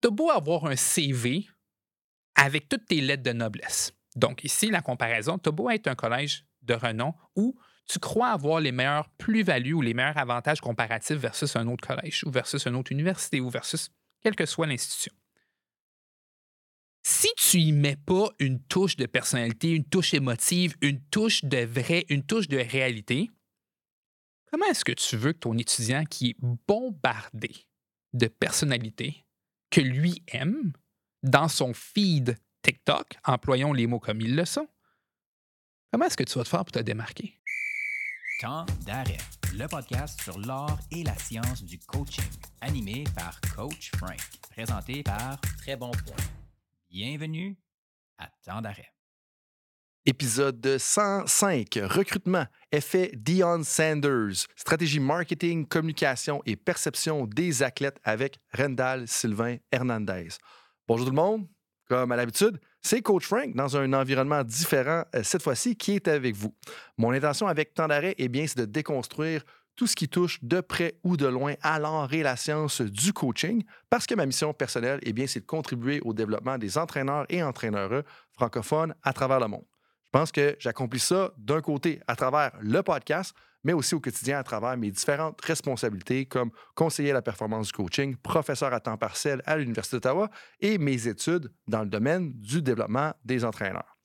tu as beau avoir un CV avec toutes tes lettres de noblesse. Donc, ici, la comparaison, tu as beau être un collège de renom où tu crois avoir les meilleures plus-values ou les meilleurs avantages comparatifs versus un autre collège ou versus une autre université ou versus quelle que soit l'institution. Si tu y mets pas une touche de personnalité, une touche émotive, une touche de vrai, une touche de réalité, comment est-ce que tu veux que ton étudiant qui est bombardé de personnalité que lui aime dans son feed TikTok, employons les mots comme ils le sont, comment est-ce que tu vas te faire pour te démarquer? Temps d'arrêt, le podcast sur l'art et la science du coaching, animé par Coach Frank, présenté par Très Bon Point. Bienvenue à Temps d'arrêt. Épisode 105, recrutement, effet Dion Sanders, stratégie marketing, communication et perception des athlètes avec Rendal Sylvain Hernandez. Bonjour tout le monde, comme à l'habitude, c'est Coach Frank dans un environnement différent euh, cette fois-ci qui est avec vous. Mon intention avec Temps d'arrêt, eh bien, c'est de déconstruire tout ce qui touche de près ou de loin à l'art et la science du coaching, parce que ma mission personnelle, eh bien, c'est de contribuer au développement des entraîneurs et entraîneurs francophones à travers le monde. Pense que j'accomplis ça d'un côté à travers le podcast, mais aussi au quotidien à travers mes différentes responsabilités comme conseiller à la performance du coaching, professeur à temps partiel à l'Université d'Ottawa et mes études dans le domaine du développement des entraîneurs.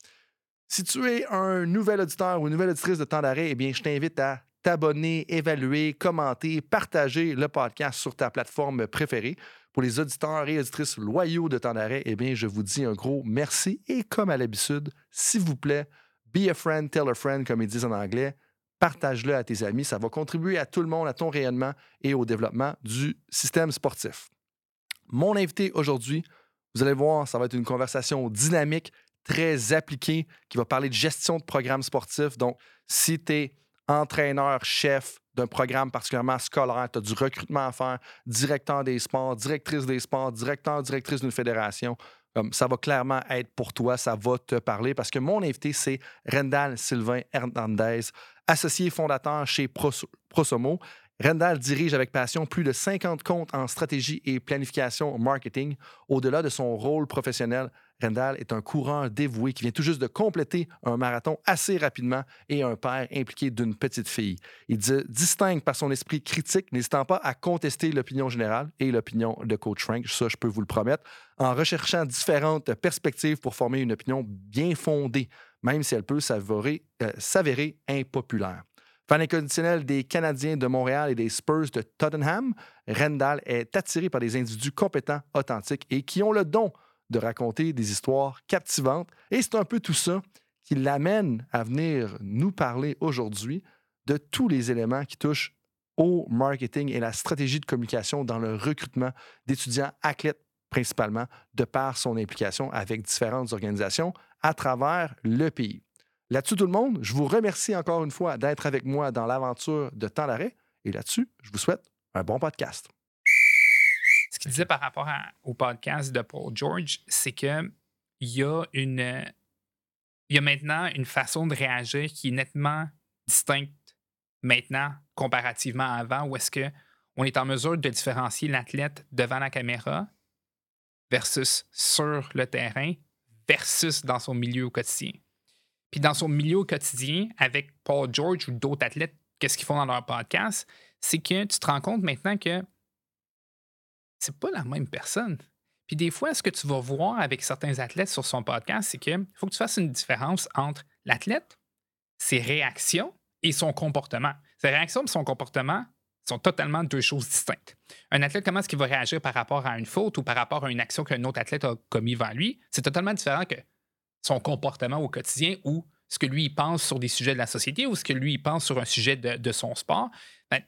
Si tu es un nouvel auditeur ou une nouvelle auditrice de temps d'arrêt, eh bien, je t'invite à t'abonner, évaluer, commenter, partager le podcast sur ta plateforme préférée. Pour les auditeurs et auditrices loyaux de temps d'arrêt, eh bien, je vous dis un gros merci et comme à l'habitude, s'il vous plaît, be a friend, tell a friend, comme ils disent en anglais. Partage-le à tes amis. Ça va contribuer à tout le monde, à ton rayonnement et au développement du système sportif. Mon invité aujourd'hui, vous allez voir, ça va être une conversation dynamique, très appliquée, qui va parler de gestion de programmes sportifs. Donc, si tu es entraîneur, chef d'un programme particulièrement scolaire, tu as du recrutement à faire, directeur des sports, directrice des sports, directeur, directrice d'une fédération, ça va clairement être pour toi, ça va te parler parce que mon invité, c'est Rendal Sylvain Hernandez, associé fondateur chez Prosomo. Rendal dirige avec passion plus de 50 comptes en stratégie et planification marketing. Au-delà de son rôle professionnel, Rendal est un coureur dévoué qui vient tout juste de compléter un marathon assez rapidement et un père impliqué d'une petite fille. Il distingue par son esprit critique, n'hésitant pas à contester l'opinion générale et l'opinion de Coach Frank, ça je peux vous le promettre, en recherchant différentes perspectives pour former une opinion bien fondée, même si elle peut s'avérer, euh, impopulaire. Fan inconditionnel des Canadiens de Montréal et des Spurs de Tottenham, Rendal est attiré par des individus compétents, authentiques et qui ont le don de raconter des histoires captivantes. Et c'est un peu tout ça qui l'amène à venir nous parler aujourd'hui de tous les éléments qui touchent au marketing et la stratégie de communication dans le recrutement d'étudiants athlètes principalement, de par son implication avec différentes organisations à travers le pays. Là-dessus, tout le monde, je vous remercie encore une fois d'être avec moi dans l'aventure de Temps d'arrêt. Et là-dessus, je vous souhaite un bon podcast ce qu'il disait par rapport au podcast de Paul George, c'est qu'il y a une. Il y a maintenant une façon de réagir qui est nettement distincte maintenant comparativement à avant, où est-ce qu'on est en mesure de différencier l'athlète devant la caméra versus sur le terrain versus dans son milieu au quotidien. Puis dans son milieu quotidien, avec Paul George ou d'autres athlètes, qu'est-ce qu'ils font dans leur podcast, c'est que tu te rends compte maintenant que c'est pas la même personne. Puis des fois, ce que tu vas voir avec certains athlètes sur son podcast, c'est qu'il faut que tu fasses une différence entre l'athlète, ses réactions et son comportement. Ses réactions et son comportement sont totalement deux choses distinctes. Un athlète, comment est-ce qu'il va réagir par rapport à une faute ou par rapport à une action qu'un autre athlète a commis devant lui, c'est totalement différent que son comportement au quotidien ou ce que lui pense sur des sujets de la société ou ce que lui pense sur un sujet de, son sport. Ben,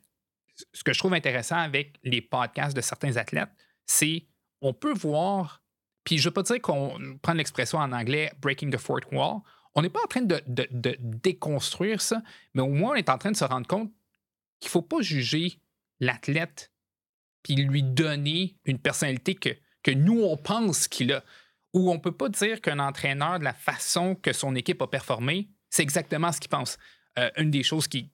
ce que je trouve intéressant avec les podcasts de certains athlètes, c'est on peut voir, puis je ne veux pas dire qu'on prend l'expression en anglais breaking the fourth wall. On n'est pas en train de, déconstruire ça, mais au moins on est en train de se rendre compte qu'il ne faut pas juger l'athlète puis lui donner une personnalité que, que nous, on pense qu'il a. Ou on ne peut pas dire qu'un entraîneur, de la façon que son équipe a performé, c'est exactement ce qu'il pense. Euh, une des choses qui,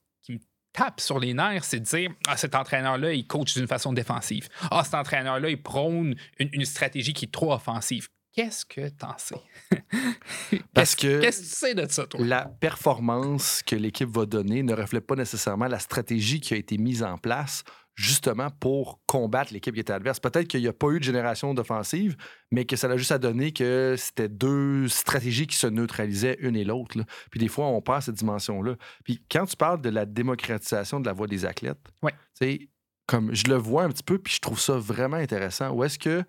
tape sur les nerfs, c'est de dire Ah, cet entraîneur-là, il coach d'une façon défensive. Ah, cet entraîneur-là, il prône une, une stratégie qui est trop offensive. Qu'est-ce que t'en sais? Parce que qu'est-ce que tu sais de ça, toi? la performance que l'équipe va donner ne reflète pas nécessairement la stratégie qui a été mise en place justement pour combattre l'équipe qui était adverse. Peut-être qu'il n'y a pas eu de génération d'offensive, mais que ça a juste à donner que c'était deux stratégies qui se neutralisaient une et l'autre. Puis des fois, on perd cette dimension-là. Puis quand tu parles de la démocratisation de la voix des athlètes, Ouais. tu sais, comme je le vois un petit peu, puis je trouve ça vraiment intéressant. Où est-ce que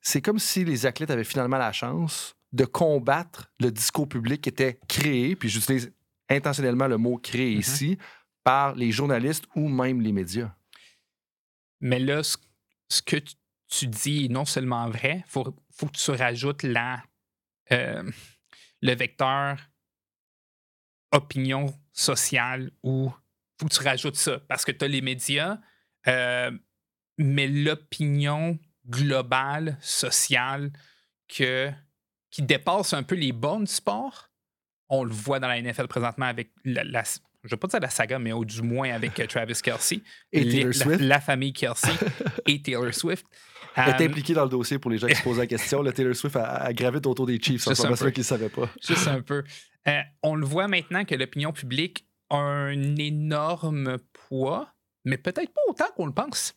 c'est comme si les athlètes avaient finalement la chance de combattre le discours public qui était créé, puis j'utilise intentionnellement le mot créé Mhm. ici, par les journalistes ou même les médias. Mais là, ce, que tu, dis est non seulement vrai, il faut, faut que tu rajoutes euh, le vecteur opinion sociale ou faut que tu rajoutes ça parce que tu as les médias, euh, mais l'opinion globale, sociale, qui dépasse un peu les bornes du sport, on le voit dans la NFL présentement avec la- je ne vais pas dire la saga, mais au du moins avec euh, Travis Kelsey Et les- Taylor Swift La, famille Kelsey et Taylor Swift. est Euh, impliqué dans le dossier pour les gens qui se posent la question. Le Taylor Swift a, a gravité autour des Chiefs, Juste c'est un pas peu. ceux qui ne savaient pas. juste un peu. Euh, on le voit maintenant que l'opinion publique a un énorme poids, mais peut-être pas autant qu'on le pense.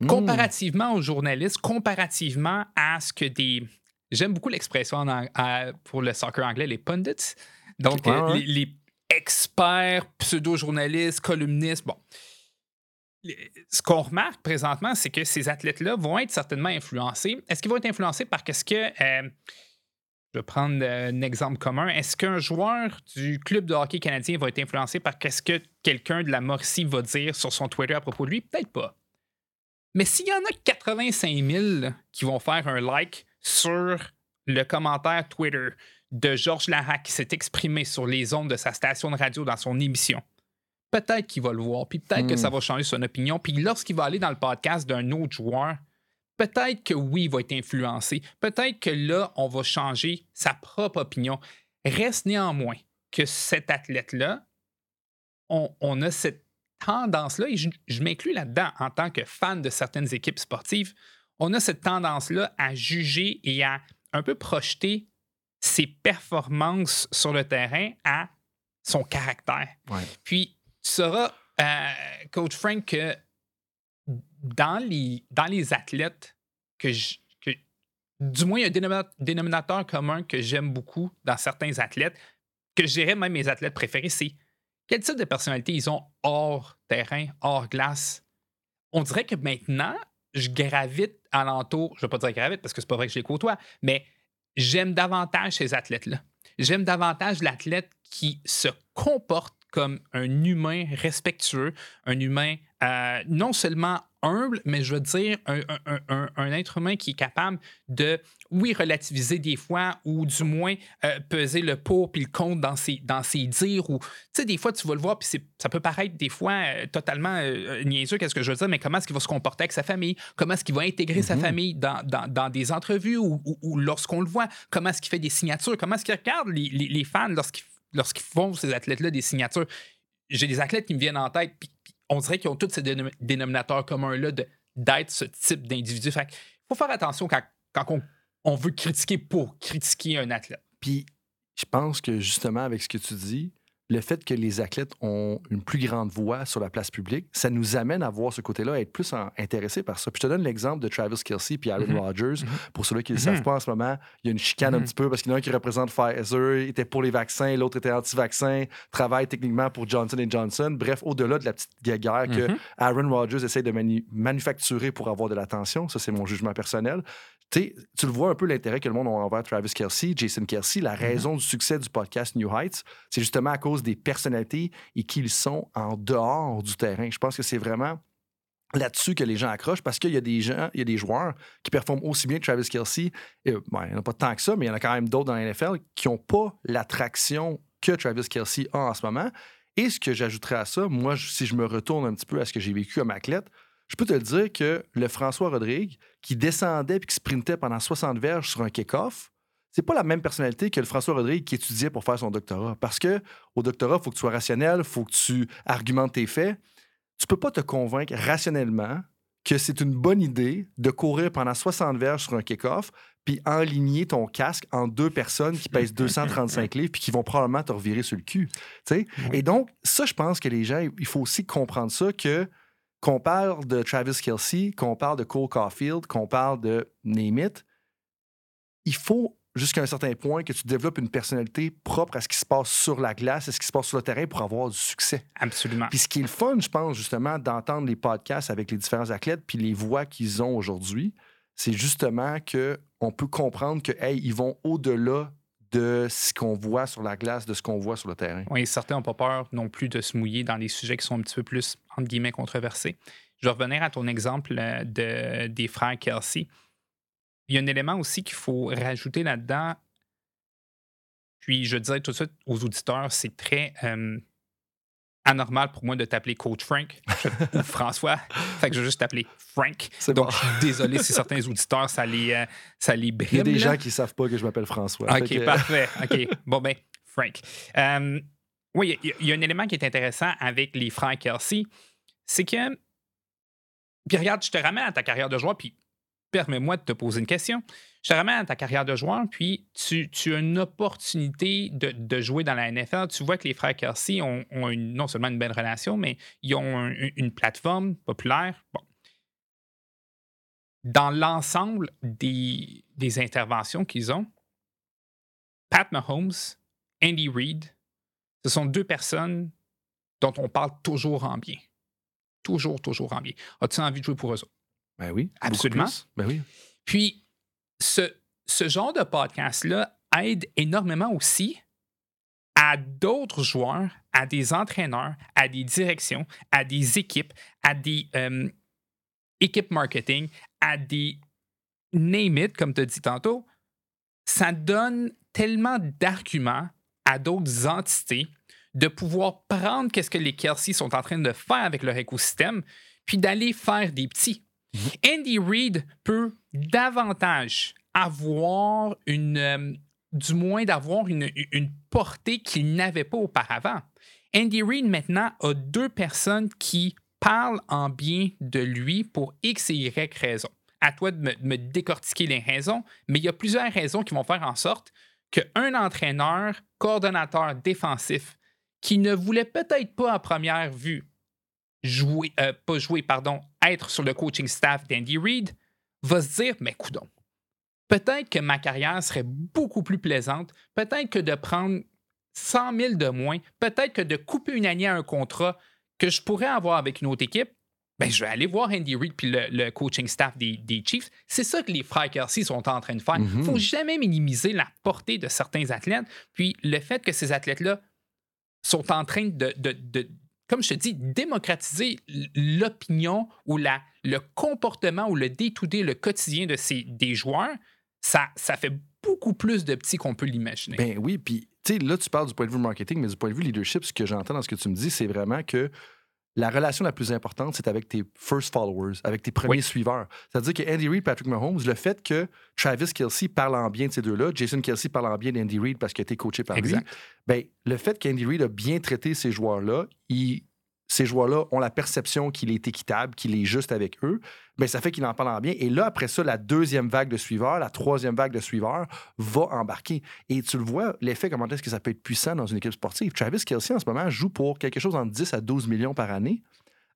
Hmm. Comparativement aux journalistes, comparativement à ce que des. J'aime beaucoup l'expression en pour le soccer anglais, les pundits. Donc, Ouais, ouais. Les, les experts, pseudo-journalistes, columnistes. Bon. Ce qu'on remarque présentement, c'est que ces athlètes-là vont être certainement influencés. Est-ce qu'ils vont être influencés par qu'est-ce que. euh, je vais prendre euh, un exemple commun. Est-ce qu'un joueur du club de hockey canadien va être influencé par qu'est-ce que quelqu'un de la Mauricie va dire sur son Twitter à propos de lui? Peut-être pas. Mais s'il y en a 85 000 qui vont faire un like sur le commentaire Twitter de Georges Larac qui s'est exprimé sur les ondes de sa station de radio dans son émission, peut-être qu'il va le voir, puis peut-être que Hmm. ça va changer son opinion. Puis lorsqu'il va aller dans le podcast d'un autre joueur, peut-être que oui, il va être influencé. Peut-être que là, on va changer sa propre opinion. Reste néanmoins que cet athlète-là, on, on a cette tendance-là, et je, je m'inclus là-dedans en tant que fan de certaines équipes sportives, on a cette tendance-là à juger et à un peu projeter ses performances sur le terrain à son caractère. Ouais. Puis, tu sauras, euh, Coach Frank, que dans les, dans les athlètes que, je- que du moins, il y a un dénomina- dénominateur commun que j'aime beaucoup dans certains athlètes, que je dirais même mes athlètes préférés, c'est quel type de personnalité ils ont hors terrain, hors glace. On dirait que maintenant, je gravite alentour, je ne vais pas dire gravite parce que c'est pas vrai que je les côtoie, mais j'aime davantage ces athlètes-là. J'aime davantage l'athlète qui se comporte comme un humain respectueux, un humain euh, non seulement humble, mais je veux dire un, un- un- un- un être humain qui est capable de, oui, relativiser des fois ou du moins euh, peser le pour puis le contre dans ses, dans ses dires. Ou, tu sais, des fois, tu vas le voir, puis ça peut paraître des fois euh, totalement euh, niaiseux, qu'est-ce que je veux dire, mais comment est-ce qu'il va se comporter avec sa famille? Comment est-ce qu'il va intégrer sa Mhm. famille dans, dans- dans des entrevues ou, ou- ou lorsqu'on le voit? Comment est-ce qu'il fait des signatures? Comment est-ce qu'il regarde les, les- les fans lorsqu'ils lorsqu'ils font ces athlètes-là des signatures? J'ai des athlètes qui me viennent en tête, puis on dirait qu'ils ont tous ces dénom- dénominateurs communs-là d'être ce type d'individu. Fait qu'il faut faire attention quand, quand on, on veut critiquer pour critiquer un athlète. Puis, je pense que justement, avec ce que tu dis, le fait que les athlètes ont une plus grande voix sur la place publique, ça nous amène à voir ce côté-là, à être plus intéressés par ça. Puis je te donne l'exemple de Travis Kelsey puis Aaron Mhm. Rodgers. Mhm. Pour ceux-là qui ne le savent pas en ce moment, il y a une chicane un petit peu parce qu'il y en a un qui représente Pfizer, il était pour les vaccins, l'autre était anti-vaccin, travaille techniquement pour Johnson Johnson. Bref, au-delà de la petite guerre que. Aaron Rodgers essaie de manu- manufacturer pour avoir de l'attention. Ça, c'est mon jugement personnel. Tu le vois un peu l'intérêt que le monde a envers Travis Kelsey, Jason Kelsey. La raison du succès du podcast New Heights, c'est justement à cause des personnalités et qui ils sont en dehors du terrain. Je pense que c'est vraiment là-dessus que les gens accrochent parce qu'il y a des gens, il y a des joueurs qui performent aussi bien que Travis Kelsey. Et, ben, il n'y en a pas tant que ça, mais il y en a quand même d'autres dans la NFL qui n'ont pas l'attraction que Travis Kelsey a en ce moment. Et ce que j'ajouterais à ça, moi, si je me retourne un petit peu à ce que j'ai vécu comme athlète, je peux te le dire que le François Rodrigue, qui descendait et qui sprintait pendant 60 verges sur un kick-off, c'est pas la même personnalité que le François Rodrigue qui étudiait pour faire son doctorat. Parce que au doctorat, il faut que tu sois rationnel, il faut que tu argumentes tes faits. Tu peux pas te convaincre rationnellement que c'est une bonne idée de courir pendant 60 verges sur un kick-off puis enligner ton casque en deux personnes qui pèsent 235 livres puis qui vont probablement te revirer sur le cul. Et donc, ça, je pense que les gens, il faut aussi comprendre ça que qu'on parle de Travis Kelsey, qu'on parle de Cole Caulfield, qu'on parle de Name it, il faut jusqu'à un certain point que tu développes une personnalité propre à ce qui se passe sur la glace, à ce qui se passe sur le terrain pour avoir du succès. Absolument. Puis ce qui est le fun, je pense, justement, d'entendre les podcasts avec les différents athlètes puis les voix qu'ils ont aujourd'hui, c'est justement qu'on peut comprendre que, hey, ils vont au-delà de ce qu'on voit sur la glace, de ce qu'on voit sur le terrain. Oui, certains n'ont pas peur non plus de se mouiller dans des sujets qui sont un petit peu plus, entre guillemets, controversés. Je vais revenir à ton exemple euh, de, des frères Kelsey. Il y a un élément aussi qu'il faut rajouter là-dedans. Puis je dirais tout de suite aux auditeurs, c'est très euh, anormal pour moi de t'appeler Coach Frank ou François. Fait que je vais juste t'appeler Frank. Donc, désolé si certains auditeurs, ça les, euh, ça les brime. Il y a des gens qui ne savent pas que je m'appelle François. OK, Fait que- parfait. OK. Bon, ben, Frank. Euh, oui, il y, a- il y a un élément qui est intéressant avec les frères Kelsey, c'est que. Puis regarde, je te ramène à ta carrière de joueur, puis permets-moi de te poser une question. Je te ramène à ta carrière de joueur, puis tu, tu as une opportunité de, de jouer dans la NFL. Tu vois que les frères Kelsey ont, ont une- non seulement une belle relation, mais ils ont un- une plateforme populaire. Bon. Dans l'ensemble des, des interventions qu'ils ont, Pat Mahomes, Andy Reid, ce sont deux personnes dont on parle toujours en bien. Toujours, toujours en bien. As-tu envie de jouer pour eux autres? Ben oui. Absolument. Ben oui. Puis, ce, genre de podcast-là aide énormément aussi à d'autres joueurs, à des entraîneurs, à des directions, à des équipes, à des euh, équipes marketing, à des name it, comme tu as dit tantôt. Ça donne tellement d'arguments à d'autres entités de pouvoir prendre qu'est-ce que les Kelsey sont en train de faire avec leur écosystème, puis d'aller faire des petits. Andy Reid peut davantage avoir une, euh, du moins d'avoir une, portée qu'il n'avait pas auparavant. Andy Reid maintenant a deux personnes qui parlent en bien de lui pour X et Y raisons. À toi de me, de me décortiquer les raisons, mais il y a plusieurs raisons qui vont faire en sorte qu'un entraîneur, coordonnateur défensif, qui ne voulait peut-être pas à première vue jouer, euh, pas jouer, pardon, être sur le coaching staff d'Andy Reid, va se dire, mais coudon, peut-être que ma carrière serait beaucoup plus plaisante, peut-être que de prendre 100 000 de moins, peut-être que de couper une année à un contrat que je pourrais avoir avec une autre équipe, ben, je vais aller voir Andy Reid puis le, le coaching staff des, des Chiefs. C'est ça que les frères Kelsey sont en train de faire. Il Mhm. ne faut jamais minimiser la portée de certains athlètes. Puis le fait que ces athlètes-là sont en train de, de- de- comme je te dis, démocratiser l'opinion ou la, le comportement ou le day-to-day, le quotidien de ces, des joueurs, ça, ça fait beaucoup plus de petits qu'on peut l'imaginer. Ben oui, puis là, tu parles du point de vue marketing, mais du point de vue leadership, ce que j'entends dans ce que tu me dis, c'est vraiment que la relation la plus importante, c'est avec tes first followers, avec tes premiers Oui. suiveurs. C'est-à-dire que Andy Reid, Patrick Mahomes, le fait que Travis Kelsey parle en bien de ces deux-là, Jason Kelsey parle en bien d'Andy Reid parce qu'il a été coaché par Exact. lui, ben, le fait qu'Andy Reid a bien traité ces joueurs-là, il- ces joueurs-là ont la perception qu'il est équitable, qu'il est juste avec eux, ben, ça fait qu'il en parle en bien. Et là, après ça, la deuxième vague de suiveurs, la troisième vague de suiveurs va embarquer. Et tu le vois, l'effet, comment est-ce que ça peut être puissant dans une équipe sportive? Travis Kelsey, en ce moment, joue pour quelque chose entre 10 à 12 millions par année,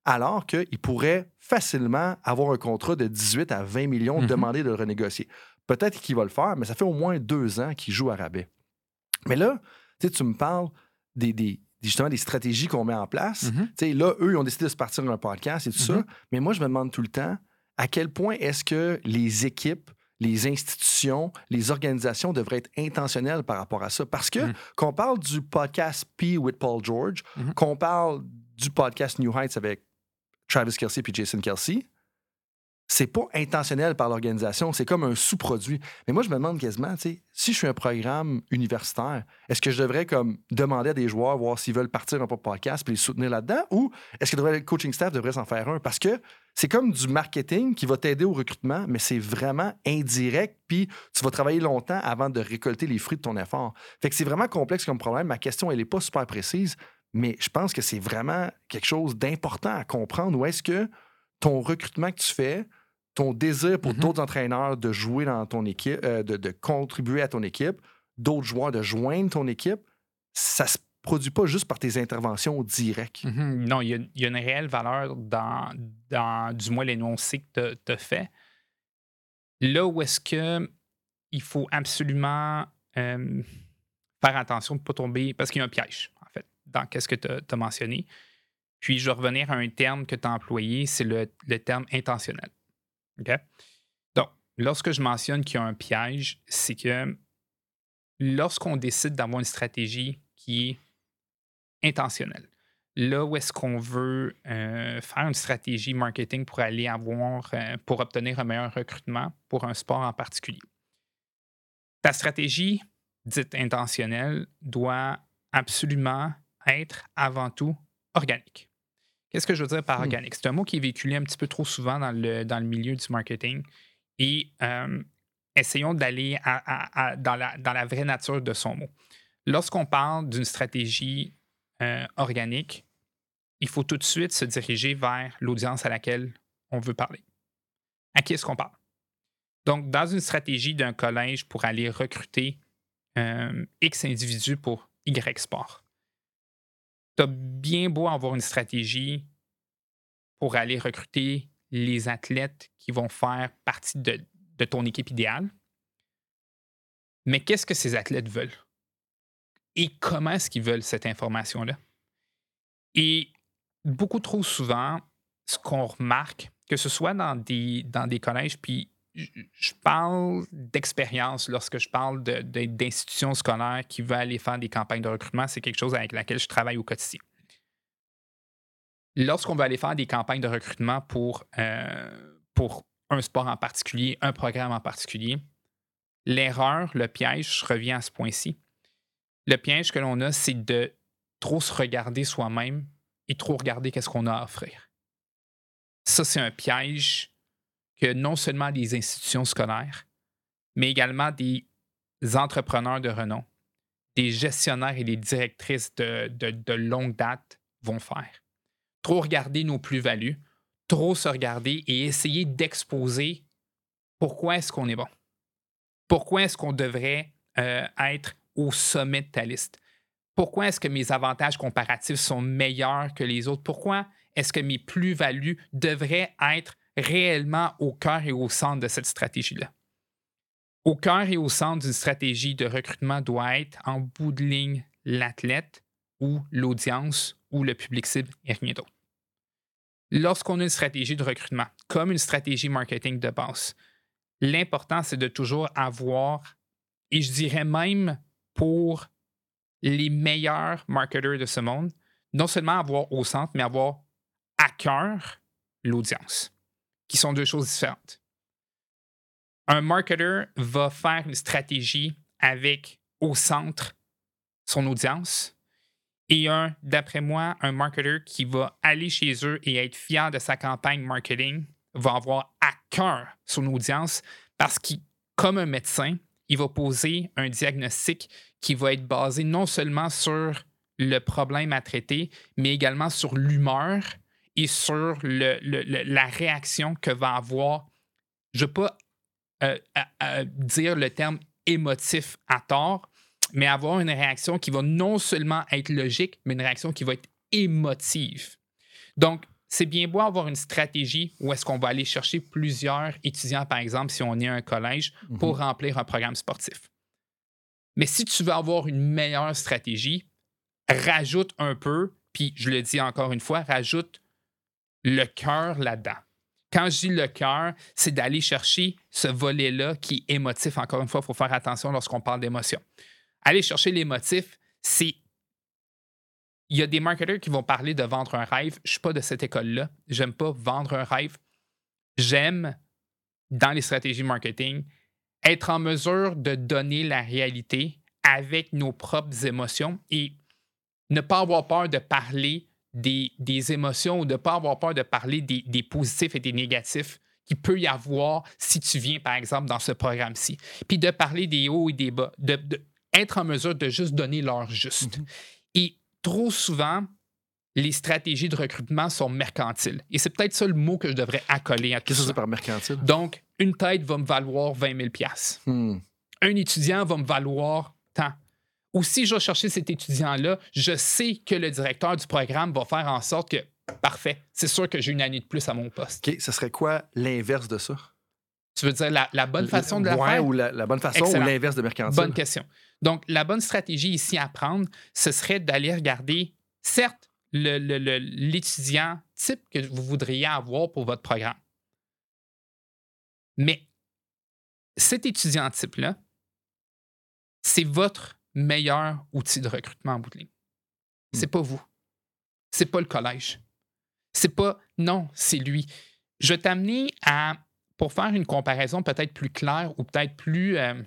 alors qu'il pourrait facilement avoir un contrat de 18 à 20 millions, Mhm. demander de le renégocier. Peut-être qu'il va le faire, mais ça fait au moins deux ans qu'il joue à rabais. Mais là, tu sais, tu me parles des, des- justement des stratégies qu'on met en place. Mhm. Sais, là, eux, ils ont décidé de se partir d'un podcast et tout ça. Mhm. Mais moi, je me demande tout le temps à quel point est-ce que les équipes, les institutions, les organisations devraient être intentionnelles par rapport à ça? Parce que Mhm. qu'on parle du podcast P with Paul George, qu'on parle du podcast New Heights avec Travis Kelsey puis Jason Kelsey, c'est pas intentionnel par l'organisation, c'est comme un sous-produit. Mais moi, je me demande quasiment, si je suis un programme universitaire, est-ce que je devrais comme demander à des joueurs voir s'ils veulent partir un podcast puis les soutenir là-dedans ou est-ce que le coaching staff devrait s'en faire un? Parce que c'est comme du marketing qui va t'aider au recrutement, mais c'est vraiment indirect, puis tu vas travailler longtemps avant de récolter les fruits de ton effort. Fait que c'est vraiment complexe comme problème. Ma question, elle n'est pas super précise, mais je pense que c'est vraiment quelque chose d'important à comprendre. Où est-ce que ton recrutement que tu fais, ton désir pour Mhm. d'autres entraîneurs de jouer dans ton équipe, euh, de, de contribuer à ton équipe, d'autres joueurs de joindre ton équipe, ça se produit pas juste par tes interventions directes. Mhm. Non, il y, a, il y a une réelle valeur dans, dans du moins l'énoncé que tu as fait. Là où est-ce que il faut absolument euh, faire attention de ne pas tomber, parce qu'il y a un piège, en fait, dans qu'est-ce que tu as, mentionné. Puis, je vais revenir à un terme que tu as employé, c'est le, le terme intentionnel. Donc, lorsque je mentionne qu'il y a un piège, c'est que lorsqu'on décide d'avoir une stratégie qui est intentionnelle, là où est-ce qu'on veut euh, faire une stratégie marketing pour aller avoir, euh, pour obtenir un meilleur recrutement pour un sport en particulier. Ta stratégie dite intentionnelle doit absolument être avant tout organique. Qu'est-ce que je veux dire par Hmm. organique? C'est un mot qui est véhiculé un petit peu trop souvent dans le, dans le milieu du marketing. Et euh, essayons d'aller dans, la, dans la vraie nature de son mot. Lorsqu'on parle d'une stratégie euh, organique, il faut tout de suite se diriger vers l'audience à laquelle on veut parler. À qui est-ce qu'on parle? Donc, dans une stratégie d'un collège pour aller recruter euh, X individus pour Y sport, tu as bien beau avoir une stratégie pour aller recruter les athlètes qui vont faire partie de, de ton équipe idéale. Mais qu'est-ce que ces athlètes veulent? Et comment est-ce qu'ils veulent cette information-là? Et beaucoup trop souvent, ce qu'on remarque, que ce soit dans des, dans des collèges, puis je- parle d'expérience lorsque je parle d'institutions scolaires qui veulent aller faire des campagnes de recrutement, c'est quelque chose avec laquelle je travaille au quotidien. Lorsqu'on veut aller faire des campagnes de recrutement pour, euh, pour un sport en particulier, un programme en particulier, l'erreur, le piège, je reviens à ce point-ci. Le piège que l'on a, c'est de trop se regarder soi-même et trop regarder qu'est-ce qu'on a à offrir. Ça, c'est un piège que non seulement des institutions scolaires, mais également des entrepreneurs de renom, des gestionnaires et des directrices de, longue date vont faire. Trop regarder nos plus-values, trop se regarder et essayer d'exposer pourquoi est-ce qu'on est bon. Pourquoi est-ce qu'on devrait euh, être au sommet de ta liste? Pourquoi est-ce que mes avantages comparatifs sont meilleurs que les autres? Pourquoi est-ce que mes plus-values devraient être réellement au cœur et au centre de cette stratégie-là? Au cœur et au centre d'une stratégie de recrutement doit être en bout de ligne l'athlète ou l'audience ou le public cible et rien d'autre. Lorsqu'on a une stratégie de recrutement, comme une stratégie marketing de base, l'important, c'est de toujours avoir, et je dirais même pour les meilleurs marketeurs de ce monde, non seulement avoir au centre, mais avoir à cœur l'audience, qui sont deux choses différentes. Un marketeur va faire une stratégie avec au centre son audience et un, d'après moi, un marketeur qui va aller chez eux et être fier de sa campagne marketing va avoir à cœur son audience parce qu'il, comme un médecin, il va poser un diagnostic qui va être basé non seulement sur le problème à traiter, mais également sur l'humeur et sur le- le- le- la réaction que va avoir, je ne veux pas euh, à- à dire le terme émotif à tort, mais avoir une réaction qui va non seulement être logique, mais une réaction qui va être émotive. Donc, c'est bien beau avoir une stratégie où est-ce qu'on va aller chercher plusieurs étudiants, par exemple, si on est un collège, pour remplir un programme sportif. Mais si tu veux avoir une meilleure stratégie, rajoute un peu, puis je le dis encore une fois, rajoute le cœur là-dedans. Quand je dis le cœur, c'est d'aller chercher ce volet-là qui est émotif. Encore une fois, il faut faire attention lorsqu'on parle d'émotion. Aller chercher l'émotif, c'est. Il y a des marketeurs qui vont parler de vendre un rêve. Je ne suis pas de cette école-là. J'aime pas vendre un rêve. J'aime dans les stratégies marketing, être en mesure de donner la réalité avec nos propres émotions et ne pas avoir peur de parler des, des émotions ou de ne pas avoir peur de parler des, des positifs et des négatifs qu'il peut y avoir si tu viens, par exemple, dans ce programme-ci. Puis de parler des hauts et des bas, de, de être en mesure de juste donner l'heure juste. Et trop souvent, les stratégies de recrutement sont mercantiles. Et c'est peut-être ça le mot que je devrais accoler à tout Qu'est-ce que c'est par mercantile? Donc, une tête va me valoir 20 000 Hmm. Un étudiant va me valoir tant. Ou si je vais chercher cet étudiant-là, je sais que le directeur du programme va faire en sorte que, parfait, c'est sûr que j'ai une année de plus à mon poste. OK, ce serait quoi l'inverse de ça? Tu veux dire la, la bonne façon de la Ouais, faire? ou la, la bonne façon Excellent. ou l'inverse de mercantile? Bonne question. Donc, la bonne stratégie ici à prendre, ce serait d'aller regarder, certes, le- le- le- l'étudiant type que vous voudriez avoir pour votre programme. Mais cet étudiant type-là, c'est votre meilleur outil de recrutement en bout de ligne. C'est pas vous. C'est pas le collège. C'est pas. Non, c'est lui. Je vais t'amener à. Pour faire une comparaison peut-être plus claire ou peut-être plus euh,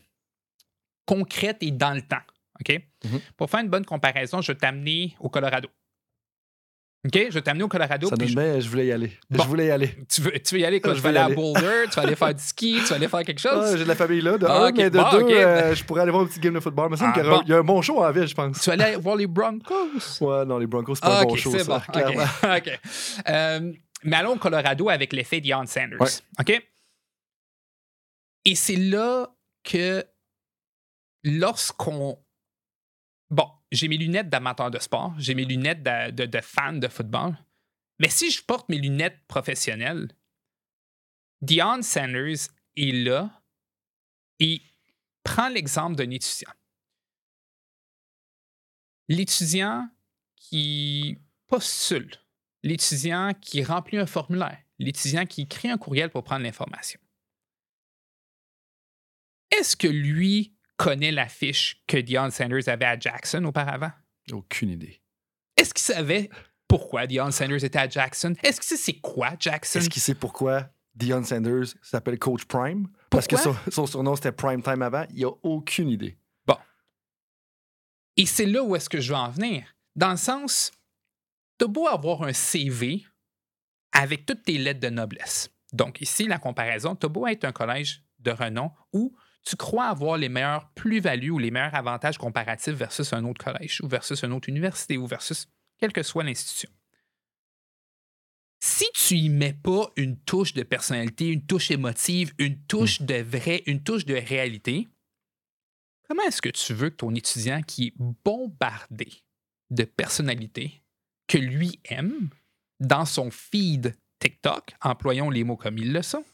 concrète et dans le temps. OK? Mhm. Pour faire une bonne comparaison, je vais t'amener au Colorado. OK? Je vais t'amener au Colorado. Ça donne je- bien, je voulais y aller. Bon. Je voulais y aller. tu, veux, tu veux y aller quoi? Je Je vais aller à. Boulder, tu vas aller faire du ski, tu vas aller faire quelque chose? Ah, J'ai de la famille là, de Ah, un, ok. mais de Bon, deux, euh, je pourrais aller voir un petit game de football. Mais ça, Ah, il y a- bon. il y a un bon show en ville, je pense. Tu vas aller voir les Broncos? Ouais, non, les Broncos, c'est pas Ah, un bon ok, show, ça, bon. clairement. OK. OK. Euh, mais allons au Colorado avec l'effet Deion Sanders. Ouais. OK? Et c'est là que lorsqu'on. J'ai mes lunettes d'amateur de sport, j'ai mes lunettes de, fan de football, mais si je porte mes lunettes professionnelles, Deion Sanders est là et prends l'exemple d'un étudiant. L'étudiant qui postule, l'étudiant qui remplit un formulaire, l'étudiant qui écrit un courriel pour prendre l'information. Est-ce que lui connaît la fiche que Deion Sanders avait à Jackson auparavant? Aucune idée. Est-ce qu'il savait pourquoi Deion Sanders était à Jackson? Est-ce que c'est c'est quoi Jackson? Est-ce qu'il sait pourquoi Deion Sanders s'appelle Coach Prime? Parce que son, son surnom, c'était Prime Time avant. Il a aucune idée. Et c'est là où est-ce que je veux en venir. Dans le sens, t'as beau avoir un CV avec toutes tes lettres de noblesse. Donc ici, la comparaison, t'as beau être un collège de renom où tu crois avoir les meilleures plus-values ou les meilleurs avantages comparatifs versus un autre collège ou versus une autre université ou versus quelle que soit l'institution? Si tu y mets pas une touche de personnalité, une touche émotive, une touche de vrai, une touche de réalité, comment est-ce que tu veux que ton étudiant qui est bombardé de personnalités que lui aime dans son feed TikTok, employons les mots comme ils le sont,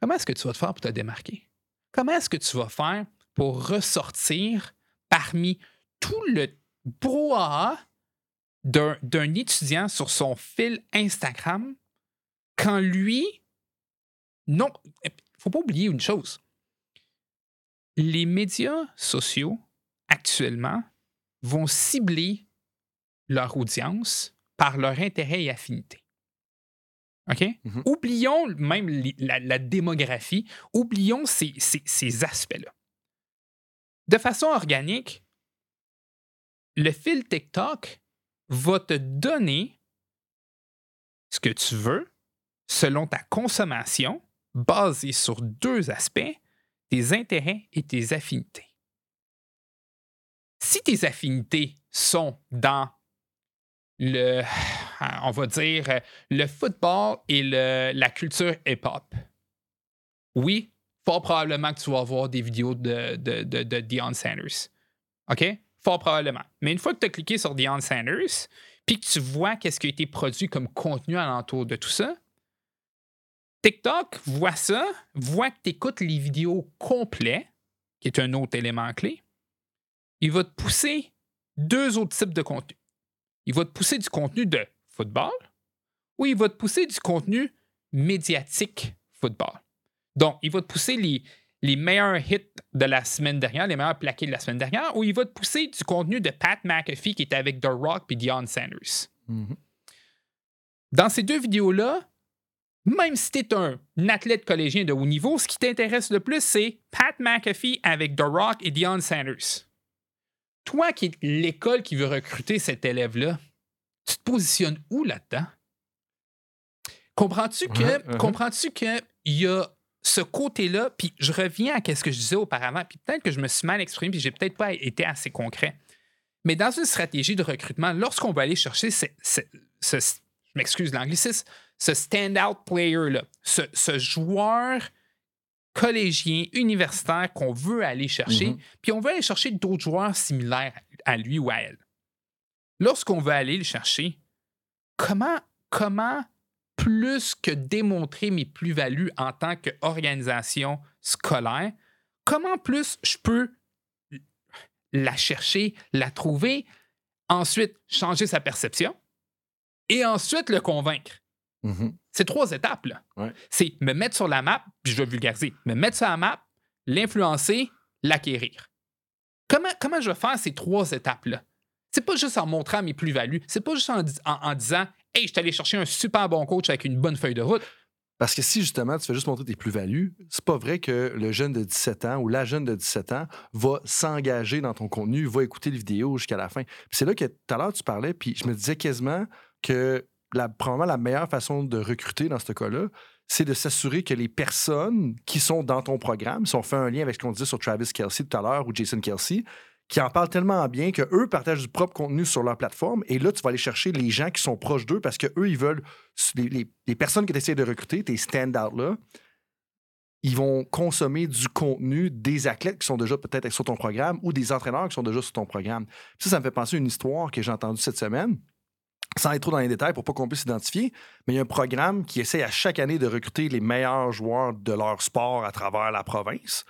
comment est-ce que tu vas te faire pour te démarquer? Comment est-ce que tu vas faire pour ressortir parmi tout le brouhaha d'un étudiant sur son fil Instagram quand lui, non, il faut pas oublier une chose. Les médias sociaux, actuellement, vont cibler leur audience par leur intérêt et affinité. OK? Mhm. Oublions même la, la démographie, oublions ces, ces- ces aspects-là. De façon organique, le fil TikTok va te donner ce que tu veux selon ta consommation basée sur deux aspects, tes intérêts et tes affinités. Si tes affinités sont dans le, on va dire, le football et la culture hip-hop, oui, fort probablement que tu vas avoir des vidéos de, de, de, de Deion Sanders. OK? Fort probablement. Mais une fois que tu as cliqué sur Deion Sanders, puis que tu vois qu'est-ce qui a été produit comme contenu alentour de tout ça, TikTok voit ça, voit que tu écoutes les vidéos complets, qui est un autre élément clé. Il va te pousser deux autres types de contenu. Il va te pousser du contenu de football ou il va te pousser du contenu médiatique football. Donc, il va te pousser les, les meilleurs hits de la semaine dernière, les meilleurs plaqués de la semaine dernière, ou il va te pousser du contenu de Pat McAfee qui était avec The Rock et Deion Sanders. Mhm. Dans ces deux vidéos-là, même si tu es un, athlète collégien de haut niveau, ce qui t'intéresse le plus, c'est Pat McAfee avec The Rock et Deion Sanders. Toi qui es l'école qui veut recruter cet élève-là, tu te positionnes où là-dedans? Comprends-tu que, Uh-huh, comprends-tu que il y a ce côté-là, puis je reviens à ce que je disais auparavant, puis peut-être que je me suis mal exprimé, puis j'ai peut-être pas été assez concret. Mais dans une stratégie de recrutement, lorsqu'on va aller chercher ce, ce- ce- je m'excuse l'anglicisme, ce stand-out player-là, ce, ce joueur collégien, universitaire qu'on veut aller chercher, Mhm. puis on veut aller chercher d'autres joueurs similaires à lui ou à elle. Lorsqu'on veut aller le chercher, comment, comment plus que démontrer mes plus-values en tant qu'organisation scolaire, comment plus je peux la chercher, la trouver, ensuite changer sa perception et ensuite le convaincre? Mhm. C'est trois étapes. Ouais. C'est me mettre sur la map, puis je vais vulgariser, me mettre sur la map, l'influencer, l'acquérir. Comment, comment je vais faire ces trois étapes-là? C'est pas juste en montrant mes plus-values, c'est pas juste en, dis- en- en disant Hey, je suis allé chercher un super bon coach avec une bonne feuille de route. Parce que si justement tu fais juste montrer tes plus-values, c'est pas vrai que le jeune de 17 ans ou la jeune de 17 ans va s'engager dans ton contenu, va écouter les vidéos jusqu'à la fin. C'est là que tout à l'heure tu parlais, puis je me disais quasiment que la, probablement la meilleure façon de recruter dans ce cas-là, c'est de s'assurer que les personnes qui sont dans ton programme, si on fait un lien avec ce qu'on disait sur Travis Kelsey tout à l'heure ou Jason Kelsey, qui en parlent tellement bien qu'eux partagent du propre contenu sur leur plateforme. Et là, tu vas aller chercher les gens qui sont proches d'eux parce qu'eux, ils veulent. Les, les- personnes que tu essaies de recruter, tes stand-out-là, ils vont consommer du contenu des athlètes qui sont déjà peut-être sur ton programme ou des entraîneurs qui sont déjà sur ton programme. Ça, ça me fait penser à une histoire que j'ai entendue cette semaine. Sans aller trop dans les détails pour pas qu'on puisse s'identifier, mais il y a un programme qui essaie à chaque année de recruter les meilleurs joueurs de leur sport à travers la province.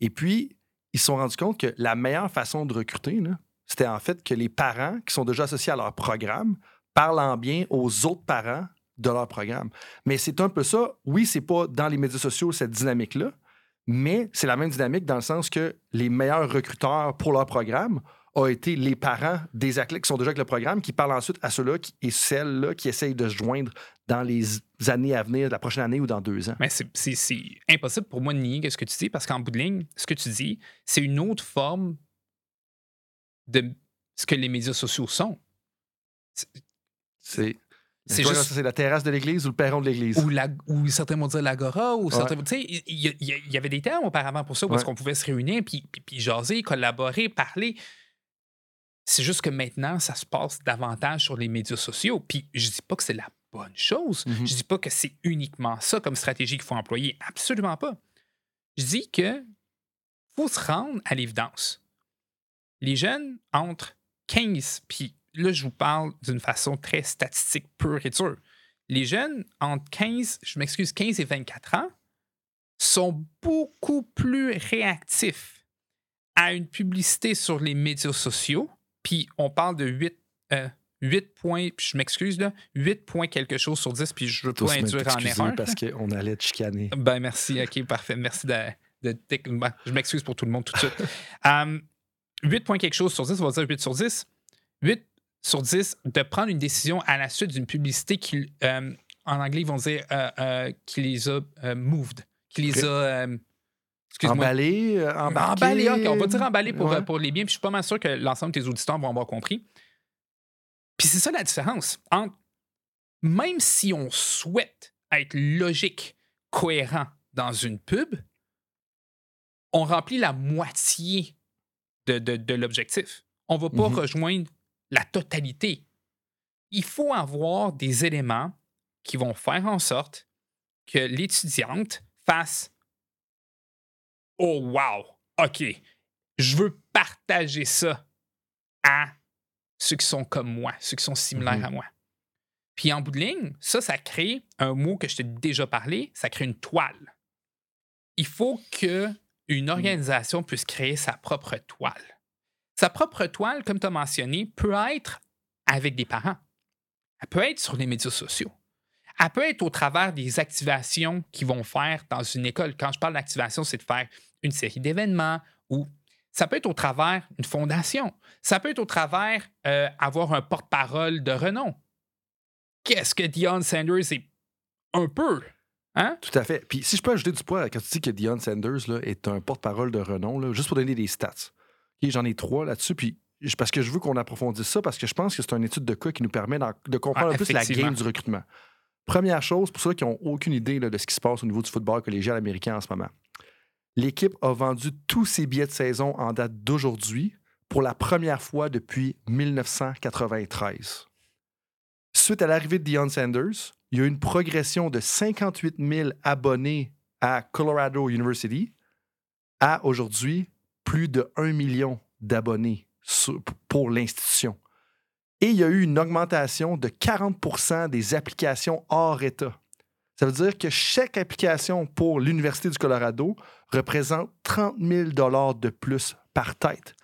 Et puis, ils se sont rendus compte que la meilleure façon de recruter, c'était en fait que les parents qui sont déjà associés à leur programme parlent en bien aux autres parents de leur programme. Mais c'est un peu ça. Oui, c'est pas dans les médias sociaux cette dynamique-là, mais c'est la même dynamique dans le sens que les meilleurs recruteurs pour leur programme ont été les parents des athlètes qui sont déjà avec le programme, qui parlent ensuite à ceux-là et celles-là qui essayent de se joindre dans les années à venir, la prochaine année ou dans deux ans. Mais c'est- impossible pour moi de nier ce que tu dis parce qu'en bout de ligne, ce que tu dis, c'est une autre forme de ce que les médias sociaux sont. C'est C'est juste- la terrasse de l'église ou le perron de l'église? Ou, la, ou certains vont dire l'agora, ou Ouais. certains. Tu sais, il y, avait des termes auparavant pour ça, où est-ce Ouais. qu'on pouvait se réunir, puis, puis, puis jaser, collaborer, parler. C'est juste que maintenant, ça se passe davantage sur les médias sociaux. Puis je dis pas que c'est la bonne chose. Mhm. Je dis pas que c'est uniquement ça comme stratégie qu'il faut employer. Absolument pas. Je dis que faut se rendre à l'évidence. Les jeunes entre 15, puis là, je vous parle d'une façon très statistique pure et dure. Les jeunes entre 15, je m'excuse, 15 et 24 ans sont beaucoup plus réactifs à une publicité sur les médias sociaux. Puis on parle de 8, euh, 8 points, puis je m'excuse, là, 8 points quelque chose sur 10, puis je veux pas induire en erreur. parce qu'on allait te chicaner. Ben merci, ok, parfait. Merci de. de- de- ben, je m'excuse pour tout le monde tout de suite. Um, 8 points quelque chose sur 10, on va dire 8 sur 10. 8 sur 10 de prendre une décision à la suite d'une publicité qui, euh, en anglais, ils vont dire euh, euh, qui les a moved, qui les a. Emballé, euh, embarqué. Emballé, ok, on va dire emballé pour, Ouais. euh, pour les biens, puis je suis pas mal sûr que l'ensemble de tes auditeurs vont avoir compris. Puis c'est ça la différence entre même si on souhaite être logique, cohérent dans une pub, on remplit la moitié de, de- de l'objectif. On va pas Mhm. rejoindre la totalité. Il faut avoir des éléments qui vont faire en sorte que l'étudiante fasse Oh wow, OK, je veux partager ça à ceux qui sont comme moi, ceux qui sont similaires Mhm. à moi. Puis en bout de ligne, ça, ça crée un mot que je t'ai déjà parlé, ça crée une toile. Il faut que une organisation puisse créer sa propre toile. Sa propre toile, comme tu as mentionné, peut être avec des parents. Elle peut être sur les médias sociaux. Elle peut être au travers des activations qu'ils vont faire dans une école. Quand je parle d'activation, c'est de faire une série d'événements ou ça peut être au travers d'une fondation. Ça peut être au travers euh, avoir un porte-parole de renom. Qu'est-ce que Dion Sanders est un peu? Hein? Tout à fait. Puis si je peux ajouter du poids, quand tu dis que Dion Sanders là, est un porte-parole de renom, là, juste pour donner des stats. J'en ai trois là-dessus, puis parce que je veux qu'on approfondisse ça, parce que je pense que c'est une étude de cas qui nous permet de comprendre Ah, un peu plus la game du recrutement. Première chose, pour ceux qui n'ont aucune idée là, de ce qui se passe au niveau du football collégial américain en ce moment. L'équipe a vendu tous ses billets de saison en date d'aujourd'hui pour la première fois depuis 1993. Suite à l'arrivée de Deion Sanders, il y a eu une progression de 58 000 abonnés à Colorado University à aujourd'hui plus de 1 million d'abonnés pour l'institution. Et il y a eu une augmentation de 40% des applications hors État. Ça veut dire que chaque application pour l'Université du Colorado représente 30 000 de plus par tête.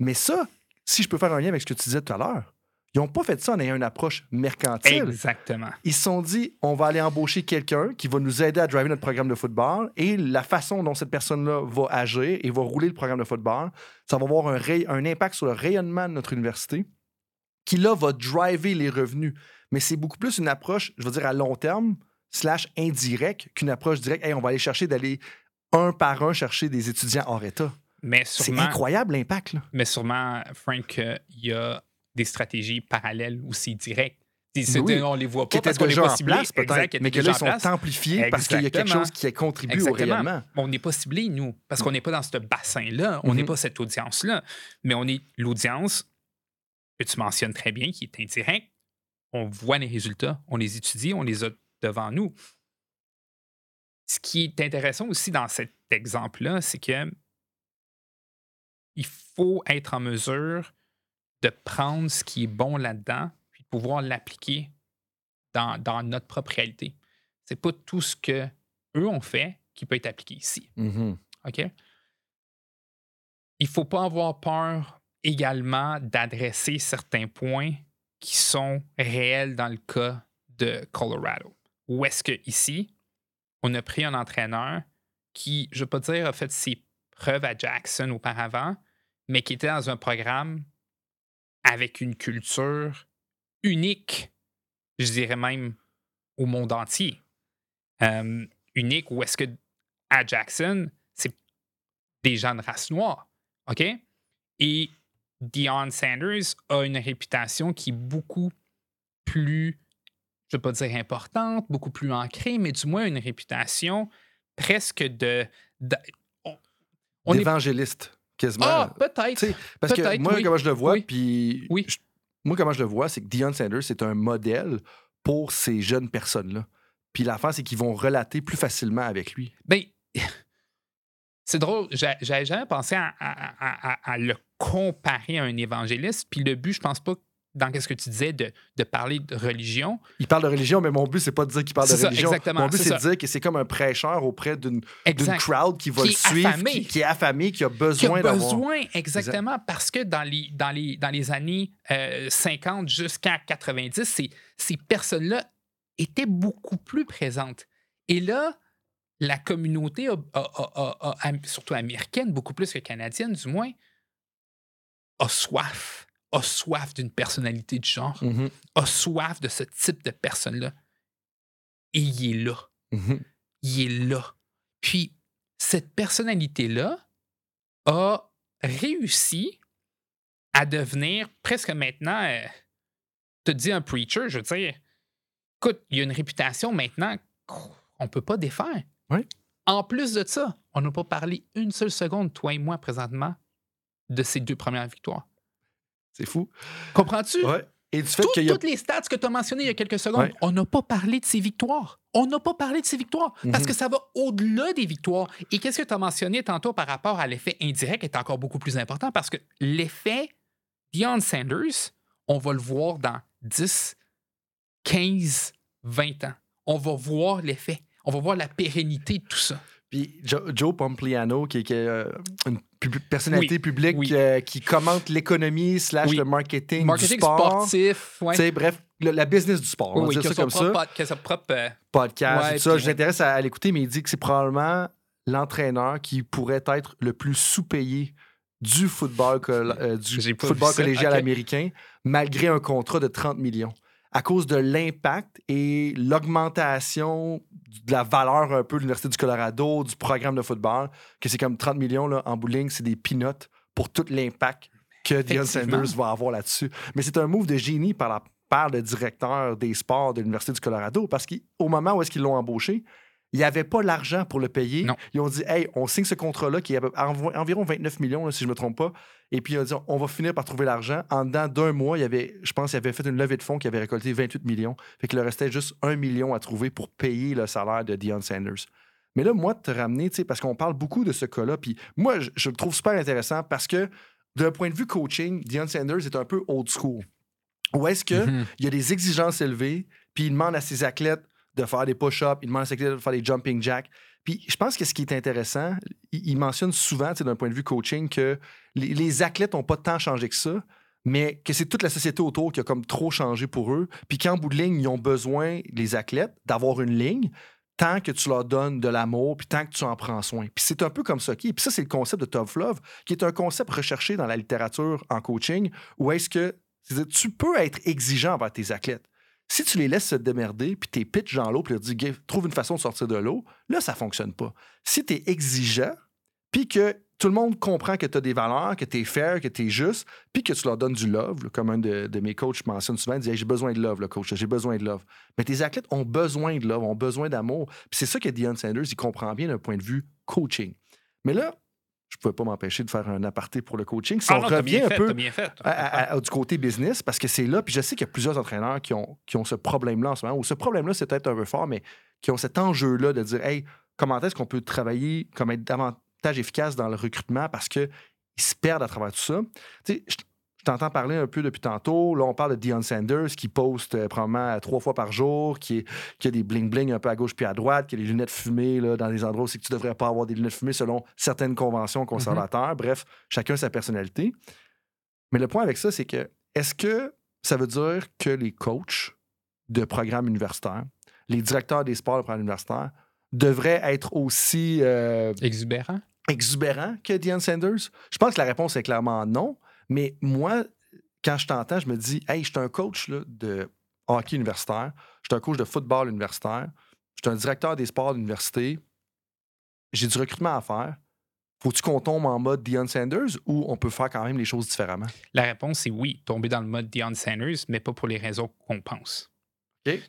Mais ça, si je peux faire un lien avec ce que tu disais tout à l'heure, ils n'ont pas fait ça en ayant une approche mercantile. Exactement. Ils se sont dit, on va aller embaucher quelqu'un qui va nous aider à driver notre programme de football et la façon dont cette personne-là va agir et va rouler le programme de football, ça va avoir un, ray- un impact sur le rayonnement de notre université qui, là, va driver les revenus. Mais c'est beaucoup plus une approche, je veux dire, à long terme, slash indirect, qu'une approche directe. Hey, on va aller chercher d'aller un par un chercher des étudiants hors État. Mais C'est incroyable l'impact. là. mais sûrement, Frank, euh, il y a des stratégies parallèles aussi directes. C'est- Oui. on les voit Qui pas étaient parce qu'on n'est pas ciblé. place, Exact, qui mais que là, ils sont place. amplifiés parce qu'il y a quelque Exactement. chose qui a contribué au Exactement. rayonnement. On n'est pas ciblé, nous, parce qu'on n'est pas dans ce bassin-là. On n'est Mhm. pas cette audience-là. Mais on est l'audience que tu mentionnes très bien, qui est indirecte. On voit les résultats, on les étudie, on les a devant nous. Ce qui est intéressant aussi dans cet exemple-là, c'est que il faut être en mesure de prendre ce qui est bon là-dedans, puis pouvoir l'appliquer dans, dans notre propre réalité. C'est pas tout ce que eux ont fait qui peut être appliqué ici. Mhm. OK? Il ne faut pas avoir peur également d'adresser certains points qui sont réels dans le cas de Colorado. Où est-ce que ici, on a pris un entraîneur qui, je ne veux pas dire, a fait ses preuves à Jackson auparavant, mais qui était dans un programme avec une culture unique, je dirais même au monde entier. Euh, unique où est-ce que à Jackson, c'est des gens de race noire. OK? Et Deion Sanders a une réputation qui est beaucoup plus, je ne veux pas dire importante, beaucoup plus ancrée, mais du moins une réputation presque de. de- on- on est- D'évangéliste, quasiment. Ah, peut-être. Parce que moi, oui. comment je le vois, Oui. puis Oui. je- moi, comment je le vois, c'est que Deion Sanders, c'est un modèle pour ces jeunes personnes-là. Puis l'affaire, c'est qu'ils vont relater plus facilement avec lui. Ben, c'est drôle. j'a- J'avais jamais pensé à, à- à- à- à le comparer à un évangéliste. Puis le but, je pense pas, dans ce que tu disais, de, de parler de religion. Il parle de religion, mais mon but, c'est pas de dire qu'il parle de ça, religion. exactement, mon but, c'est de dire que c'est comme un prêcheur auprès d'une crowd qui va Qui le suivre, affamé. qui, qui est affamé, qui a qui besoin a d'avoir. besoin, exactement, parce que dans les, dans les, dans les années euh, 50 jusqu'à 90, ces, ces personnes-là étaient beaucoup plus présentes. Et là, la communauté, a- a- a- a- a- surtout américaine, beaucoup plus que canadienne du moins, a soif, a soif d'une personnalité du genre, Mhm, a soif de ce type de personne-là. Et il est là mhm. il est là. Puis, cette personnalité-là a réussi à devenir presque maintenant, euh, te dis un preacher, je veux dire, écoute, il y a une réputation maintenant qu'on ne peut pas défaire. Oui. En plus de ça, on n'a pas parlé une seule seconde, toi et moi, présentement, de ces deux premières victoires. C'est fou. Comprends-tu? Ouais. Et du fait Tout- y a. Toutes les stats que tu as mentionnées il y a quelques secondes, Ouais. on n'a pas parlé de ces victoires. On n'a pas parlé de ces victoires parce Mhm. que ça va au-delà des victoires. Et qu'est-ce que tu as mentionné tantôt par rapport à l'effet indirect est encore beaucoup plus important parce que l'effet Deion Sanders, on va le voir dans 10, 15, 20 ans. On va voir l'effet. On va voir la pérennité de tout ça. Puis Jo- Joe Pompliano, qui est, qui est, euh, une pub- personnalité Oui, publique oui. euh, qui commente l'économie slash Oui. le marketing, Marketing du sport. sportif, ouais. Tu sais, Bref, le- la business du sport. on va dire ça comme ça. propre, que sa propre, euh, podcast, Ouais, tout ça. Je m'intéresse à, à l'écouter, mais il dit que c'est probablement l'entraîneur qui pourrait être le plus sous-payé du football, euh, du football collégial américain, malgré un contrat de 30 millions. À cause de l'impact et l'augmentation de la valeur un peu de l'Université du Colorado, du programme de football, que c'est comme 30 millions là, en bowling, c'est des peanuts pour tout l'impact que Effectivement. Sanders va avoir là-dessus. Mais c'est un move de génie par la part le directeur des sports de l'Université du Colorado parce qu'au moment où est-ce qu'ils l'ont embauché, il n'y avait pas l'argent pour le payer. Non. Ils ont dit, hey, on signe ce contrat-là qui est à environ 29 millions, là, si je ne me trompe pas. Et puis, ils ont dit, on va finir par trouver l'argent. En dedans d'un mois, il y avait, je pense qu'il avait fait une levée de fonds qui avait récolté 28 millions. Fait qu'il leur restait juste un million à trouver pour payer le salaire de Deion Sanders. Mais là, moi, de te ramener, tu sais, parce qu'on parle beaucoup de ce cas-là, puis moi, je, je le trouve super intéressant parce que d'un point de vue coaching, Deion Sanders est un peu old school. Où est-ce que Mhm. il y a des exigences élevées, puis il demande à ses athlètes de faire des push-ups, il demande à ses athlètes de faire des jumping jacks. Puis je pense que ce qui est intéressant, il, mentionne souvent, d'un point de vue coaching, que les, athlètes n'ont pas tant changé que ça, mais que c'est toute la société autour qui a comme trop changé pour eux, puis qu'en bout de ligne, ils ont besoin, les athlètes, d'avoir une ligne tant que tu leur donnes de l'amour, puis tant que tu en prends soin. Puis c'est un peu comme ça qui est. Puis ça, c'est le concept de Tough Love, qui est un concept recherché dans la littérature en coaching, où est-ce que tu peux être exigeant envers tes athlètes. Si tu les laisses se démerder, puis t'es pitch dans l'eau, puis leur dis, trouve une façon de sortir de l'eau, là, ça fonctionne pas. Si tu es exigeant, puis que tout le monde comprend que tu as des valeurs, que tu es fair, que tu es juste, puis que tu leur donnes du love, comme un de, mes coachs mentionne souvent, il dit J'ai besoin de love, le coach, j'ai besoin de love. Mais tes athlètes ont besoin de love, ont besoin d'amour. C'est ça que Deion Sanders, il comprend bien d'un point de vue coaching. Mais là, je pouvais pas m'empêcher de faire un aparté pour le coaching. Si Ah on non, revient un fait, peu à- à- à- du côté business parce que c'est là. Puis je sais qu'il y a plusieurs entraîneurs qui ont, qui ont ce problème-là en ce moment. Ou ce problème-là, c'est peut-être un peu fort, mais qui ont cet enjeu-là de dire Hey, comment est-ce qu'on peut travailler, comme être davantage efficace dans le recrutement parce qu'ils se perdent à travers tout ça? Tu sais, t'entends parler un peu depuis tantôt. Là, on parle de Deion Sanders qui poste euh, probablement trois fois par jour, qui, est- qui a des bling-bling un peu à gauche puis à droite, qui a les lunettes fumées là, dans des endroits où c'est que tu devrais pas avoir des lunettes fumées selon certaines conventions conservateurs. Bref, chacun sa personnalité. Mais le point avec ça, c'est que est-ce que ça veut dire que les coachs de programmes universitaires, les directeurs des sports de programmes universitaires, devraient être aussi euh, Exubérant. exubérants que Deion Sanders? Je pense que la réponse est clairement non. Mais moi, quand je t'entends, je me dis, hey, je suis un coach là, de hockey universitaire, je suis un coach de football universitaire, je suis un directeur des sports d'université, j'ai du recrutement à faire. Faut-tu qu'on tombe en mode Deion Sanders ou on peut faire quand même les choses différemment? La réponse est oui, tomber dans le mode Deion Sanders, mais pas pour les raisons qu'on pense.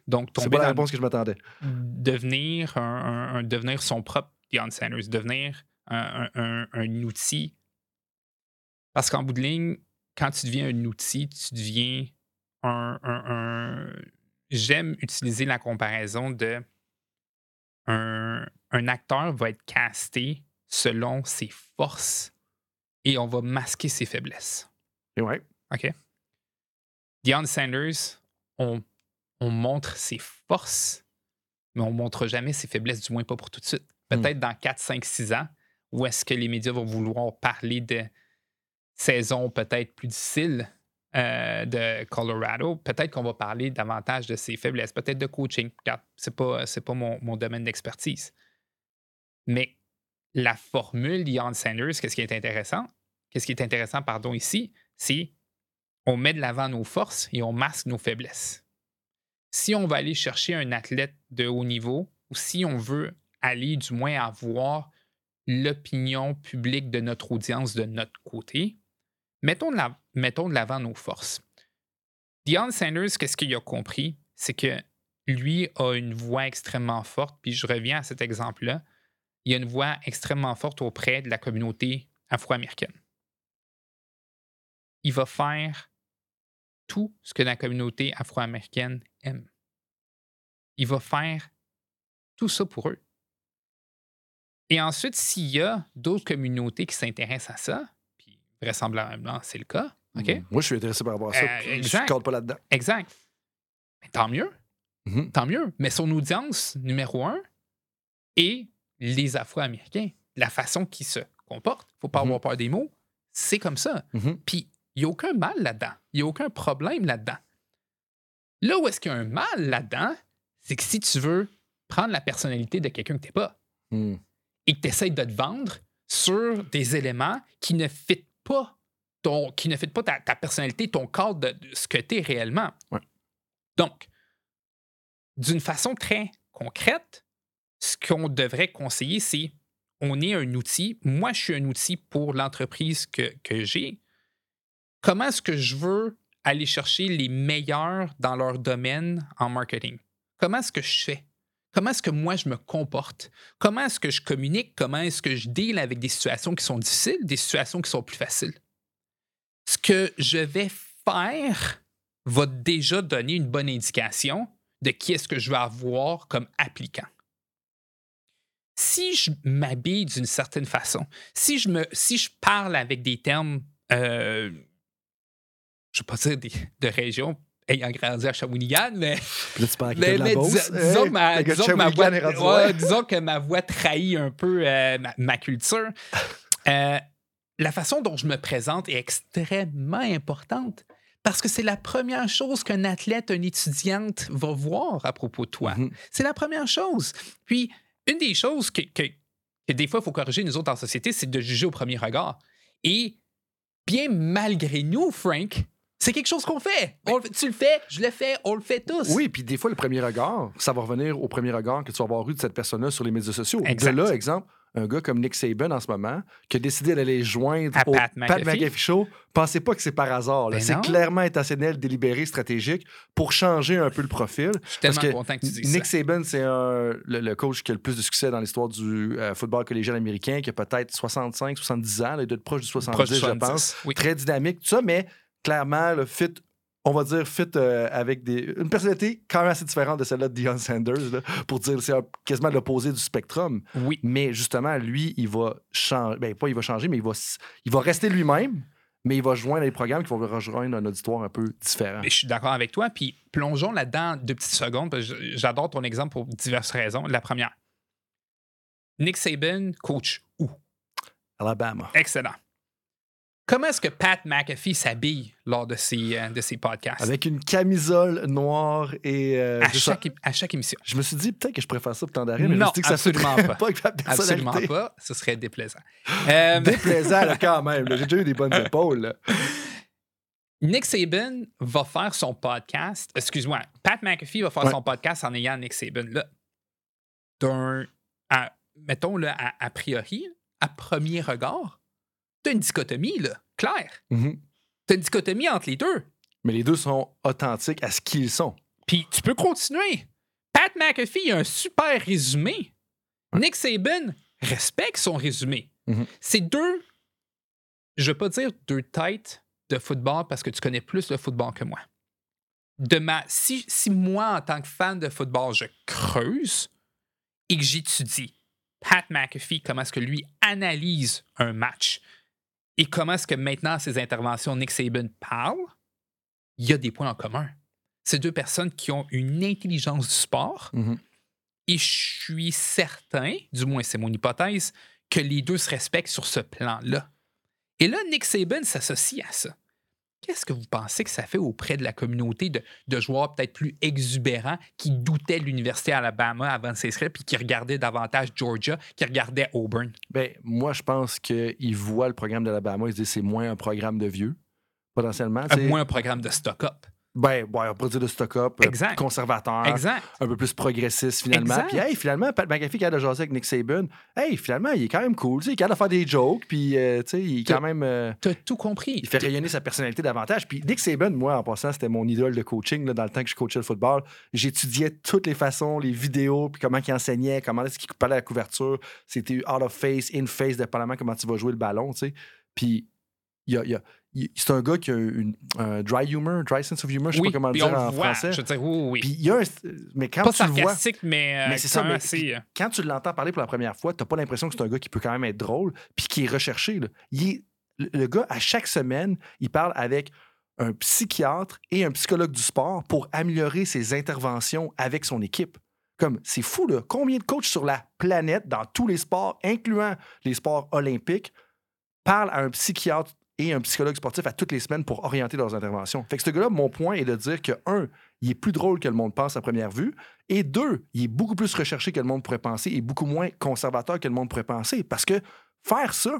Donc, C'est tomber pas la réponse que je m'attendais. devenir, un, un- un- devenir son propre Deion Sanders, devenir un outil. Parce qu'en bout de ligne, quand tu deviens un outil, tu deviens un. un- un- J'aime utiliser la comparaison de un, un acteur va être casté selon ses forces et on va masquer ses faiblesses. Et ouais. OK? Deion Sanders, on, on montre ses forces, mais on ne montre jamais ses faiblesses, du moins pas pour tout de suite. Peut-être dans 4, 5, 6 ans, où est-ce que les médias vont vouloir parler de saisons peut-être plus difficiles euh, de Colorado, peut-être qu'on va parler davantage de ses faiblesses, peut-être de coaching. Regarde, c'est pas, pas mon, mon domaine d'expertise. Mais la formule Deion Sanders, qu'est-ce qui est intéressant? Qu'est-ce qui est intéressant, pardon, ici, c'est on met de l'avant nos forces et on masque nos faiblesses. Si on va aller chercher un athlète de haut niveau, ou si on veut aller du moins avoir l'opinion publique de notre audience de notre côté, mettons de la- mettons de l'avant nos forces. Deion Sanders, qu'est-ce qu'il a compris? C'est que lui a une voix extrêmement forte, puis je reviens à cet exemple-là. Il a une voix extrêmement forte auprès de la communauté afro-américaine. Il va faire tout ce que la communauté afro-américaine aime. Il va faire tout ça pour eux. Et ensuite, s'il y a d'autres communautés qui s'intéressent à ça, vraisemblablement c'est le cas, OK? Mm. Moi, je suis intéressé par rapport à ça. Euh, je ne cadre pas là-dedans. Exact. Mais tant mieux, Mhm. tant mieux. Mais son audience numéro un est les Afro-Américains. La façon qu'ils se comportent, faut pas Mhm. avoir peur des mots, c'est comme ça. Mhm. Puis, il n'y a aucun mal là-dedans. Il n'y a aucun problème là-dedans. Là où est-ce qu'il y a un mal là-dedans, c'est que si tu veux prendre la personnalité de quelqu'un que tu n'es pas Mm. et que tu essaies de te vendre sur des éléments qui ne fitent pas ton, qui ne fit pas ta, ta personnalité, ton cadre de, de ce que tu es réellement. Ouais. Donc, d'une façon très concrète, ce qu'on devrait conseiller, c'est on est un outil. Moi, je suis un outil pour l'entreprise que, que j'ai. Comment est-ce que je veux aller chercher les meilleurs dans leur domaine en marketing? Comment est-ce que je fais? Comment est-ce que moi je me comporte? Comment est-ce que je communique? Comment est-ce que je deal avec des situations qui sont difficiles, des situations qui sont plus faciles? Ce que je vais faire va déjà donner une bonne indication de qui est-ce que je vais avoir comme applicant. Si je m'habille d'une certaine façon, si je, me, si je parle avec des termes, euh, je ne vais pas dire de région ayant grandi à Shawinigan, mais, Là, tu parles mais- de la mais Beauce? dis- disons, Hey, que ma, disons que voix, Shawinigan est rendu ouais, loin. disons que ma voix trahit un peu euh, ma, ma culture. Euh, la façon dont je me présente est extrêmement importante parce que c'est la première chose qu'un athlète, une étudiante va voir à propos de toi. Mhm. C'est la première chose. Puis, une des choses que, que- que des fois, il faut corriger nous autres en société, c'est de juger au premier regard. Et bien malgré nous, Frank, c'est quelque chose qu'on fait. On le fait- Tu le fais, je le fais, on le fait tous. Oui, puis des fois, le premier regard, ça va revenir au premier regard que tu vas avoir eu de cette personne-là sur les médias sociaux. Exact. De là, exemple, un gars comme Nick Saban en ce moment, qui a décidé d'aller joindre À au Pat McAfee. Show, pensez pas que c'est par hasard. Ben C'est clairement intentionnel, délibéré, stratégique pour changer un peu le profil. Je suis tellement Parce que content que tu dises Nick ça. Saban, c'est le, le coach qui a le plus de succès dans l'histoire du euh, football collégial américain, qui a peut-être 65, 70 ans, là, il doit être proche du 70, Proche du je 70, pense. oui. Très dynamique, tout ça, mais clairement, le fit, on va dire fit euh, avec des, une personnalité quand même assez différente de celle-là de Deion Sanders, là, pour dire c'est quasiment l'opposé du spectrum. Oui. Mais justement, lui, il va changer, ben pas il va changer, mais il va, il va rester lui-même, mais il va joindre les programmes qui vont rejoindre un auditoire un peu différent. Je suis d'accord avec toi. Puis plongeons là-dedans deux petites secondes. J'adore ton exemple pour diverses raisons. La première, Nick Saban coach où? Alabama. Excellent. Comment est-ce que Pat McAfee s'habille lors de ses, euh, de ses podcasts? Avec une camisole noire et. euh, à, chaque, à chaque émission. Je me suis dit peut-être que je préfère ça pour temps d'arrêt, mais je me Non, suis dit que absolument pas. pas avec ma Absolument pas. Ce serait déplaisant. Euh, Déplaisant là, quand même. J'ai déjà eu des bonnes épaules. là. Nick Saban va faire son podcast. Excuse-moi, Pat McAfee va faire Ouais. son podcast en ayant Nick Saban là. D'un. mettons, là, à, a priori, à premier regard, t'as une dichotomie, là, claire. T'as une dichotomie entre les deux. Mais les deux sont authentiques à ce qu'ils sont. Puis tu peux continuer. Pat McAfee a un super résumé. Nick Saban respecte son résumé. Mhm. C'est deux, je veux pas dire deux têtes de football parce que tu connais plus le football que moi. De ma, si, si moi, en tant que fan de football, je creuse et que j'étudie Pat McAfee, comment est-ce que lui analyse un match et comment est-ce que maintenant ses interventions, Nick Saban parle, il y a des points en commun. C'est deux personnes qui ont une intelligence du sport Mhm. et je suis certain, du moins c'est mon hypothèse, que les deux se respectent sur ce plan-là. Et là, Nick Saban s'associe à ça. Qu'est-ce que vous pensez que ça fait auprès de la communauté de, de joueurs peut-être plus exubérants qui doutaient de l'Université Alabama avant de s'inscrire puis qui regardaient davantage Georgia, qui regardaient Auburn? Ben, moi, je pense qu'ils voient le programme d'Alabama, ils se disent c'est moins un programme de vieux, potentiellement. Tu sais. moins un programme de stock-up. Ben, ouais, on pourrait dire de stock-up, euh, conservateur, Exact. un peu plus progressiste finalement. Exact. Puis, hey, finalement, Pat McAfee, qui a de jaser avec Nick Saban, hey, finalement, il est quand même cool. tu sais, Il capable de faire des jokes, puis, euh, tu sais, il est quand même. euh, T'as tout compris. il fait rayonner sa personnalité davantage. Puis Nick Saban, moi, en passant, c'était mon idole de coaching là, dans le temps que je coachais le football. J'étudiais toutes les façons, les vidéos, puis comment il enseignait, comment est-ce qu'il parlait à la couverture. C'était out of face, in face, dépendamment comment tu vas jouer le ballon, tu sais. Puis il y a- y a- c'est un gars qui a une, un dry humor, dry sense of humor, je sais oui, pas comment le dire en voit. français. Je veux dire, oui, oui. Puis il y a un, mais quand Pas tu le vois, mais, euh, Mais c'est quand ça, mais- euh, quand tu l'entends parler pour la première fois, t'as pas l'impression que c'est un gars qui peut quand même être drôle, puis qui est recherché. là. Il est- le, le gars, à chaque semaine, il parle avec un psychiatre et un psychologue du sport pour améliorer ses interventions avec son équipe. Comme, c'est fou, là. Combien de coachs sur la planète, dans tous les sports, incluant les sports olympiques, parlent à un psychiatre et un psychologue sportif à toutes les semaines pour orienter leurs interventions. Fait que ce gars-là, mon point est de dire que, un, il est plus drôle que le monde pense à première vue, et deux, il est beaucoup plus recherché que le monde pourrait penser et beaucoup moins conservateur que le monde pourrait penser. Parce que faire ça,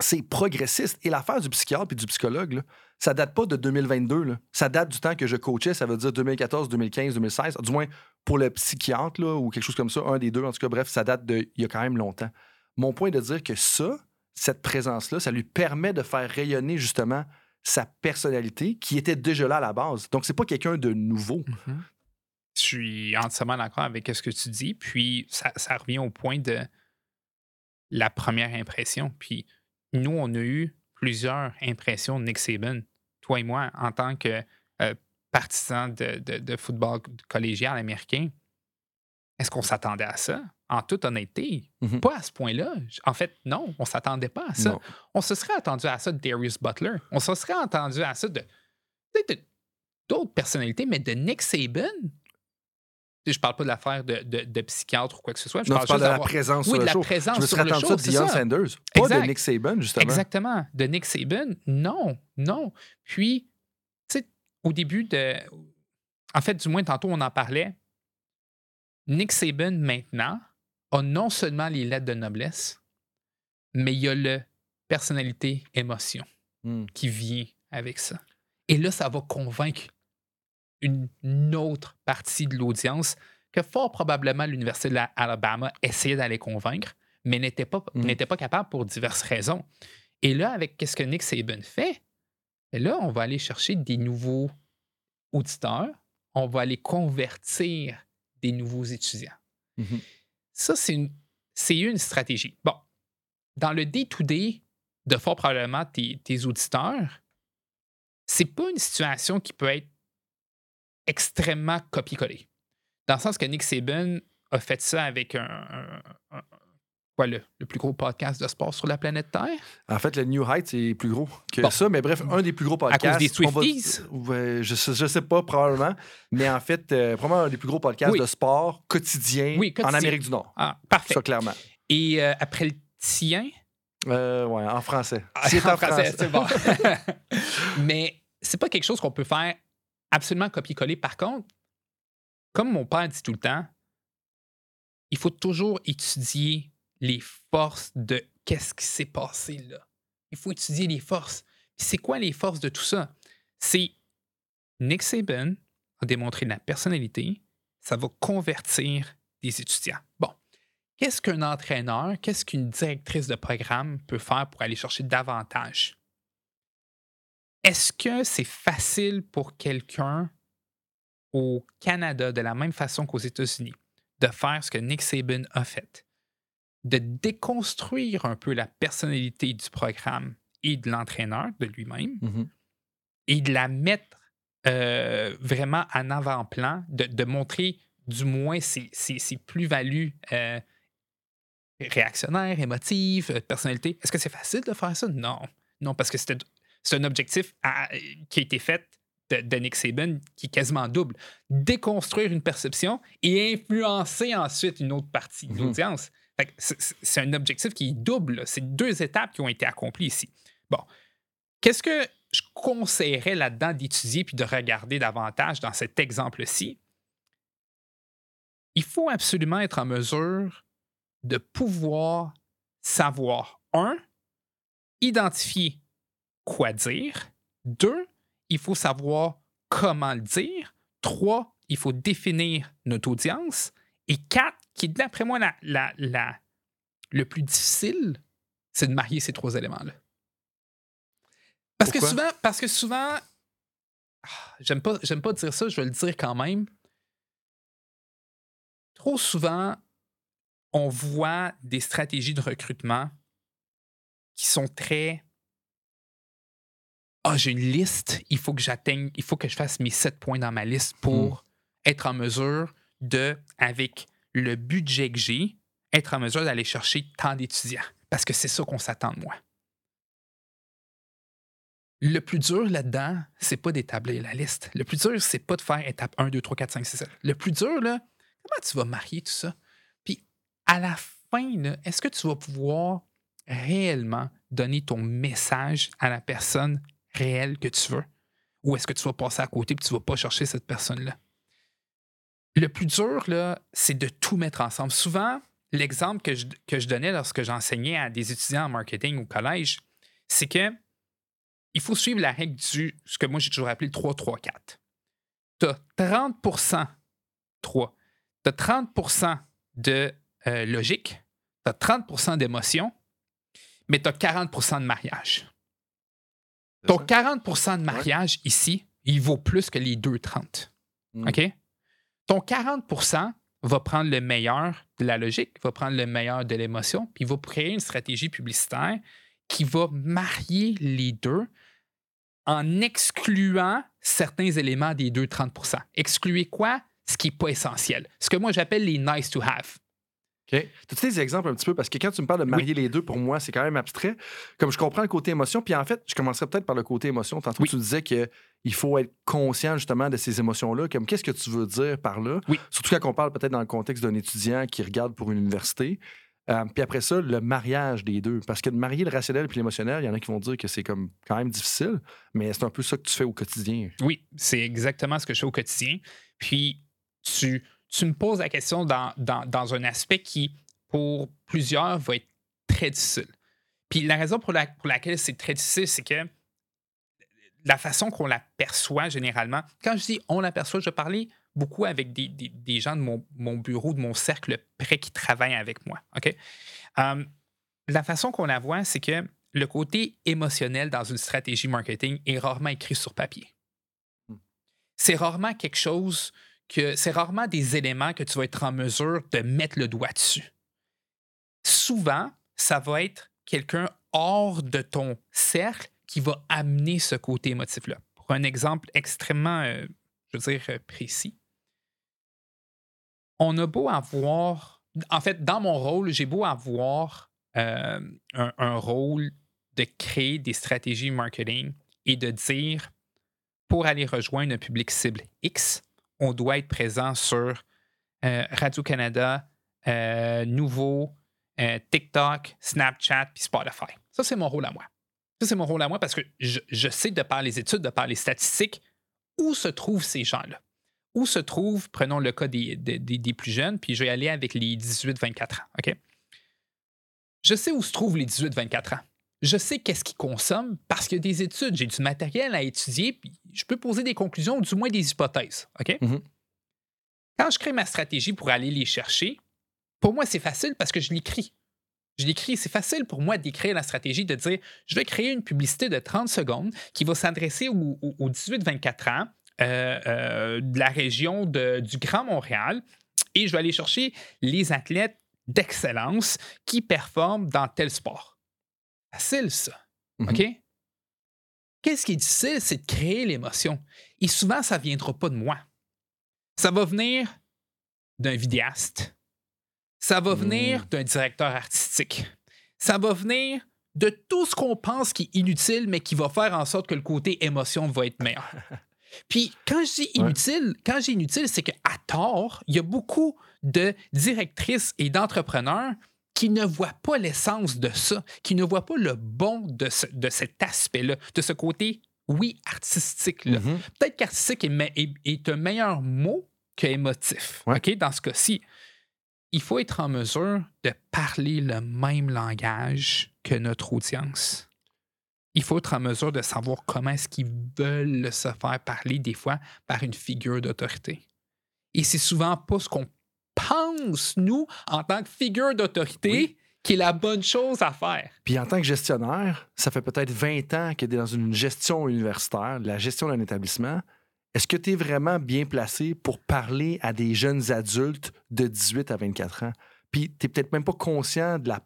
c'est progressiste. Et l'affaire du psychiatre et du psychologue, là, ça date pas de 2022. Là. Ça date du temps que je coachais, ça veut dire 2014, 2015, 2016. Du moins, pour le psychiatre ou quelque chose comme ça, un des deux, en tout cas, bref, ça date d'il y a quand même longtemps. Mon point est de dire que ça, cette présence-là, ça lui permet de faire rayonner justement sa personnalité qui était déjà là à la base. Donc, c'est pas quelqu'un de nouveau. Mhm. Je suis entièrement d'accord avec ce que tu dis. Puis, ça, revient au point de la première impression. Puis, nous, on a eu plusieurs impressions de Nick Saban, toi et moi, en tant que euh, partisans de, football collégial américain. Est-ce qu'on s'attendait à ça? En toute honnêteté, Mhm. pas à ce point-là. En fait, non, on s'attendait pas à ça. Non. On se serait attendu à ça de Darius Butler. On se serait attendu à ça de d'autres personnalités, mais de Nick Saban. Je parle pas de l'affaire de, de, de psychiatre ou quoi que ce soit. Je Non, parle tu parles juste de la présence Oui, sur de le la show. présence Je me serais attendu show, ça de ça. Sanders, pas Exact. de Nick Saban, justement. Exactement. De Nick Saban, non, non. Puis, tu sais, au début de. En fait, du moins, tantôt, on en parlait. Nick Saban, maintenant, a non seulement les lettres de noblesse, mais il y a le personnalité, émotion Hmm. qui vient avec ça. Et là, ça va convaincre une, autre partie de l'audience que fort probablement l'Université de l'Alabama essayait d'aller convaincre, mais n'était pas, n'était pas capable pour diverses raisons. Et là, avec qu'est-ce que Nick Saban fait, et là, on va aller chercher des nouveaux auditeurs, on va aller convertir des nouveaux étudiants. Mhm. Ça, c'est une, stratégie. Bon, dans le day-to-day de fort probablement tes, tes auditeurs, c'est pas une situation qui peut être extrêmement copier-coller. Dans le sens que Nick Saban a fait ça avec un- quoi, le, le plus gros podcast de sport sur la planète Terre? En fait, le New Heights est plus gros que Bon. ça, mais bref, un des plus gros À podcasts. cause des va- Swifties? Ouais, je, je sais pas, probablement. Mais en fait, euh, probablement un des plus gros podcasts Oui. de sport quotidien, Oui, en. Amérique du Nord. Ah, parfait. Ça, clairement. Et euh, après le tien, Euh, ouais, en français. Ah, C'est en français. c'est bon. Mais c'est pas quelque chose qu'on peut faire absolument copier-coller. Par contre, comme mon père dit tout le temps, il faut toujours étudier les forces de qu'est-ce qui s'est passé là. Il faut étudier les forces. C'est quoi les forces de tout ça? C'est Nick Saban a démontré la personnalité, ça va convertir des étudiants. Bon, qu'est-ce qu'un entraîneur, qu'est-ce qu'une directrice de programme peut faire pour aller chercher davantage? Est-ce que c'est facile pour quelqu'un au Canada, de la même façon qu'aux États-Unis, de faire ce que Nick Saban a fait? De déconstruire un peu la personnalité du programme et de l'entraîneur, de lui-même, Mhm. et de la mettre euh, vraiment en avant-plan, de, de montrer du moins ses, ses- ses plus-values euh, réactionnaires, émotives, euh, personnalité. Est-ce que c'est facile de faire ça? Non. Non, parce que c'est un objectif à- qui a été fait de, de Nick Saban qui est quasiment double. Déconstruire une perception et influencer ensuite une autre partie de Mhm. l'audience. C'est un objectif qui est double. C'est deux étapes qui ont été accomplies ici. Bon. Qu'est-ce que je conseillerais là-dedans d'étudier puis de regarder davantage dans cet exemple-ci? Il faut absolument être en mesure de pouvoir savoir, un, identifier quoi dire. Deux, il faut savoir comment le dire. Trois, il faut définir notre audience. Et quatre, qui est d'après moi la, la- la- le plus difficile, c'est de marier ces trois éléments-là. Parce que souvent, parce que souvent, ah, j'aime pas, j'aime pas dire ça, je vais le dire quand même. Trop souvent, on voit des stratégies de recrutement qui sont très Ah, j'ai une liste, il faut que j'atteigne, il faut que je fasse mes sept points dans ma liste pour être en mesure de, avec le budget que j'ai, être en mesure d'aller chercher tant d'étudiants. Parce que c'est ça qu'on s'attend de moi. Le plus dur là-dedans, c'est pas d'établir la liste. Le plus dur, c'est pas de faire étape 1, 2, 3, 4, 5, 6, 7. Le plus dur, là, comment tu vas marier tout ça? Puis à la fin, est-ce que tu vas pouvoir réellement donner ton message à la personne réelle que tu veux? Ou est-ce que tu vas passer à côté et tu vas pas chercher cette personne-là? Le plus dur, là, c'est de tout mettre ensemble. Souvent, l'exemple que je, que je donnais lorsque j'enseignais à des étudiants en marketing au collège, c'est que il faut suivre la règle du, ce que moi j'ai toujours appelé le 3-3-4. Tu as 30% 3. Tu as 30% de euh, logique, tu as 30% d'émotion, mais tu as 40% de mariage. Ton 40% de mariage ici, il vaut plus que les deux 30. Mm. OK? Ton 40% va prendre le meilleur de la logique, va prendre le meilleur de l'émotion, puis il va créer une stratégie publicitaire qui va marier les deux en excluant certains éléments des deux 30% Excluer quoi? Ce qui n'est pas essentiel. Ce que moi j'appelle les nice to have. OK. Tu des exemples un petit peu? Parce que quand tu me parles de marier les deux, pour moi, c'est quand même abstrait. Comme je comprends le côté émotion, puis en fait, je commencerai peut-être par le côté émotion. Tantôt, tu disais qu'il faut être conscient justement de ces émotions-là. Comme qu'est-ce que tu veux dire par là? Oui. Surtout quand on parle peut-être dans le contexte d'un étudiant qui regarde pour une université. Euh, puis après ça, le mariage des deux. Parce que de marier le rationnel et l'émotionnel, il y en a qui vont dire que c'est comme quand même difficile, mais c'est un peu ça que tu fais au quotidien. Oui, c'est exactement ce que je fais au quotidien. Puis tu tu me poses la question dans, dans, un aspect qui, pour plusieurs, va être très difficile. Puis la raison pour, la, pour laquelle c'est très difficile, c'est que la façon qu'on l'aperçoit généralement, quand je dis on l'aperçoit, je parlais beaucoup avec des, des, gens de mon, mon, bureau, de mon cercle près qui travaillent avec moi. OK? Hum, la façon qu'on la voit, c'est que le côté émotionnel dans une stratégie marketing est rarement écrit sur papier. Hmm. C'est rarement quelque chose que c'est rarement des éléments que tu vas être en mesure de mettre le doigt dessus. Souvent, ça va être quelqu'un hors de ton cercle qui va amener ce côté émotif-là. Pour un exemple extrêmement, euh, je veux dire, euh, précis, on a beau avoir, en fait, dans mon rôle, j'ai beau avoir euh, un, un rôle de créer des stratégies marketing et de dire, pour aller rejoindre un public cible X, on doit être présent sur euh, Radio-Canada, euh, Nouveau, euh, TikTok, Snapchat puis Spotify. Ça, c'est mon rôle à moi. Ça, c'est mon rôle à moi parce que je, sais, de par les études, de par les statistiques, où se trouvent ces gens-là. Où se trouvent, prenons le cas des, plus jeunes, puis je vais aller avec les 18-24 ans. Je sais où se trouvent les 18-24 ans je sais qu'est-ce qu'ils consomment parce qu'il y a des études, j'ai du matériel à étudier, puis je peux poser des conclusions, ou du moins des hypothèses. OK? Mm-hmm. Quand je crée ma stratégie pour aller les chercher, pour moi, c'est facile parce que je l'écris. Je l'écris, c'est facile pour moi d'écrire la stratégie, de dire je vais créer une publicité de 30 secondes qui va s'adresser aux, 18-24 ans euh, euh, de la région du Grand Montréal et je vais aller chercher les athlètes d'excellence qui performent dans tel sport facile, ça. Mhm. OK? Qu'est-ce qui est difficile, c'est de créer l'émotion. Et souvent, ça ne viendra pas de moi. Ça va venir d'un vidéaste. Ça va venir mmh. d'un directeur artistique. Ça va venir de tout ce qu'on pense qui est inutile, mais qui va faire en sorte que le côté émotion va être meilleur. Puis quand je dis inutile, quand j'ai inutile, c'est qu'à tort, il y a beaucoup de directrices et d'entrepreneurs qui ne voit pas l'essence de ça, qui ne voit pas le bon de, de cet aspect-là, de ce côté, oui, artistique-là. Mm-hmm. Peut-être qu'artistique est, est, un meilleur mot que émotif. Dans ce cas-ci, il faut être en mesure de parler le même langage que notre audience. Il faut être en mesure de savoir comment est-ce qu'ils veulent se faire parler des fois par une figure d'autorité. Et c'est souvent pas ce qu'on pense, nous, en tant que figure d'autorité, qui est la bonne chose à faire. Puis en tant que gestionnaire, ça fait peut-être 20 ans que tu es dans une gestion universitaire, la gestion d'un établissement. Est-ce que tu es vraiment bien placé pour parler à des jeunes adultes de 18 à 24 ans? Puis tu n'es peut-être même pas conscient de la,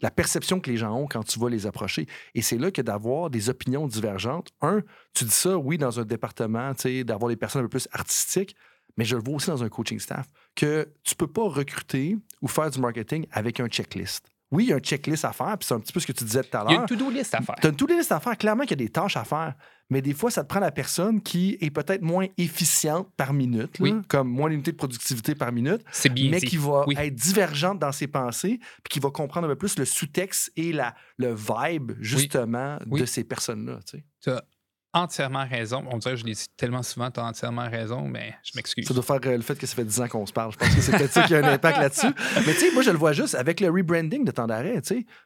la perception que les gens ont quand tu vas les approcher. Et c'est là que d'avoir des opinions divergentes, un, tu dis ça, oui, dans un département, d'avoir des personnes un peu plus artistiques, mais je le vois aussi dans un coaching staff, que tu ne peux pas recruter ou faire du marketing avec un checklist. Oui, il y a un checklist à faire, puis c'est un petit peu ce que tu disais tout à l'heure. Il y a une to-do list à faire. Tu as une to-do list à faire. Clairement qu'il y a des tâches à faire. Mais des fois, ça te prend la personne qui est peut-être moins efficiente par minute, comme moins d'unités de productivité par minute, mais qui va être divergente dans ses pensées, puis qui va comprendre un peu plus le sous-texte et la, le vibe, justement, de ces personnes-là. Tu as entièrement raison. On dirait que je l'ai dit tellement souvent, tu as entièrement raison, mais je m'excuse. Ça doit faire euh, le fait que ça fait 10 ans qu'on se parle. Je pense que c'est peut-être ça qui a un impact là-dessus. Mais tu sais, moi, je le vois juste avec le rebranding de temps d'arrêt.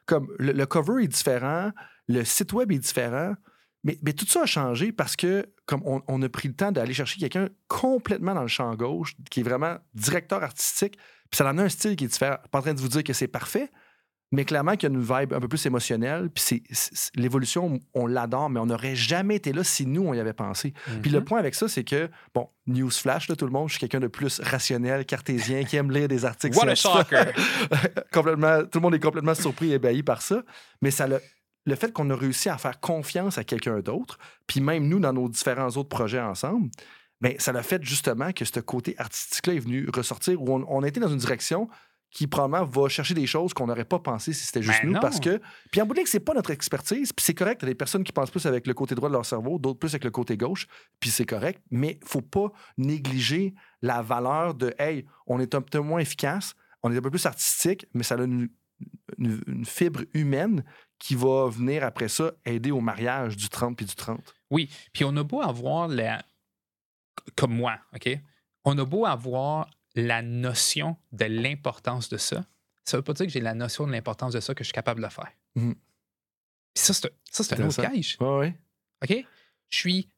Comme le, le cover est différent, le site web est différent. Mais, mais tout ça a changé parce que, comme on, on a pris le temps d'aller chercher quelqu'un complètement dans le champ gauche, qui est vraiment directeur artistique, puis ça en a un style qui est différent. Je suis Pas en train de vous dire que c'est parfait, mais clairement qu'il y a une vibe un peu plus émotionnelle. Puis l'évolution, on l'adore, mais on n'aurait jamais été là si nous, on y avait pensé. Puis le Mhm. point avec ça, c'est que, bon, newsflash, là, tout le monde, je suis quelqu'un de plus rationnel, cartésien, qui aime lire des articles. What a shocker! complètement, tout le monde est complètement surpris et ébahi par ça. Mais ça le, le fait qu'on a réussi à faire confiance à quelqu'un d'autre, puis même nous, dans nos différents autres projets ensemble, ben, ça l'a fait justement que ce côté artistique-là est venu ressortir où on, on a été dans une direction qui probablement va chercher des choses qu'on n'aurait pas pensé si c'était juste Ben nous. non. Parce que, puis en bout de ligne, c'est pas notre expertise, puis c'est correct. Il y a des personnes qui pensent plus avec le côté droit de leur cerveau, d'autres plus avec le côté gauche, puis c'est correct. Mais faut pas négliger la valeur de, hey, on est un peu moins efficace, on est un peu plus artistique, mais ça a une, une- une fibre humaine qui va venir après ça aider au mariage du 30 puis du 30. Oui, puis on a beau avoir la. Comme moi, OK? On a beau avoir la notion de l'importance de ça. Ça veut pas dire que j'ai la notion de l'importance de ça que je suis capable de le faire. Mhm. Puis ça, c'est un autre piège. Oui, oui. OK? Je suis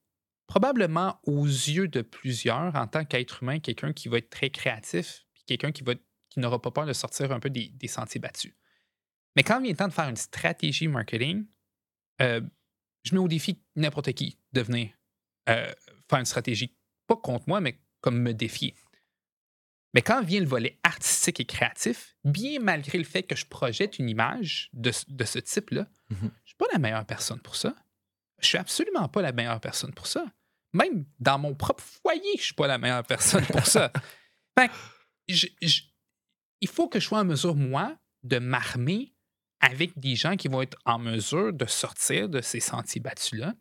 probablement aux yeux de plusieurs, en tant qu'être humain, quelqu'un qui va être très créatif, puis quelqu'un qui, va, qui n'aura pas peur de sortir un peu des, des sentiers battus. Mais quand il vient le temps de faire une stratégie marketing, euh, je mets au défi n'importe qui de venir euh, faire une stratégie, pas contre moi, mais comme me défier. Mais quand vient le volet artistique et créatif, bien malgré le fait que je projette une image de, ce- de ce type-là, Mhm. je ne suis pas la meilleure personne pour ça. Je suis absolument pas la meilleure personne pour ça. Même dans mon propre foyer, je suis pas la meilleure personne pour ça. Fait que je- je- il faut que je sois en mesure, moi, de m'armer avec des gens qui vont être en mesure de sortir de ces sentiers battus-là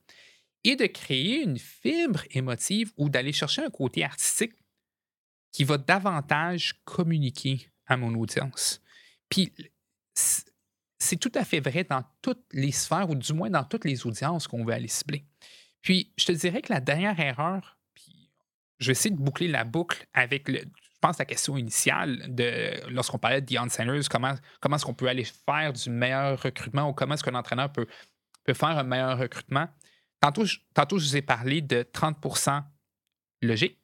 et de créer une fibre émotive ou d'aller chercher un côté artistique qui va davantage communiquer à mon audience. Puis, c'est tout à fait vrai dans toutes les sphères, ou du moins dans toutes les audiences qu'on veut aller cibler. Puis, je te dirais que la dernière erreur, puis je vais essayer de boucler la boucle avec, le, je pense, la question initiale de lorsqu'on parlait de Deion Sanders, comment, comment est-ce qu'on peut aller faire du meilleur recrutement ou comment est-ce qu'un entraîneur peut, peut faire un meilleur recrutement. Tantôt, je, tantôt, je vous ai parlé de 30% logique,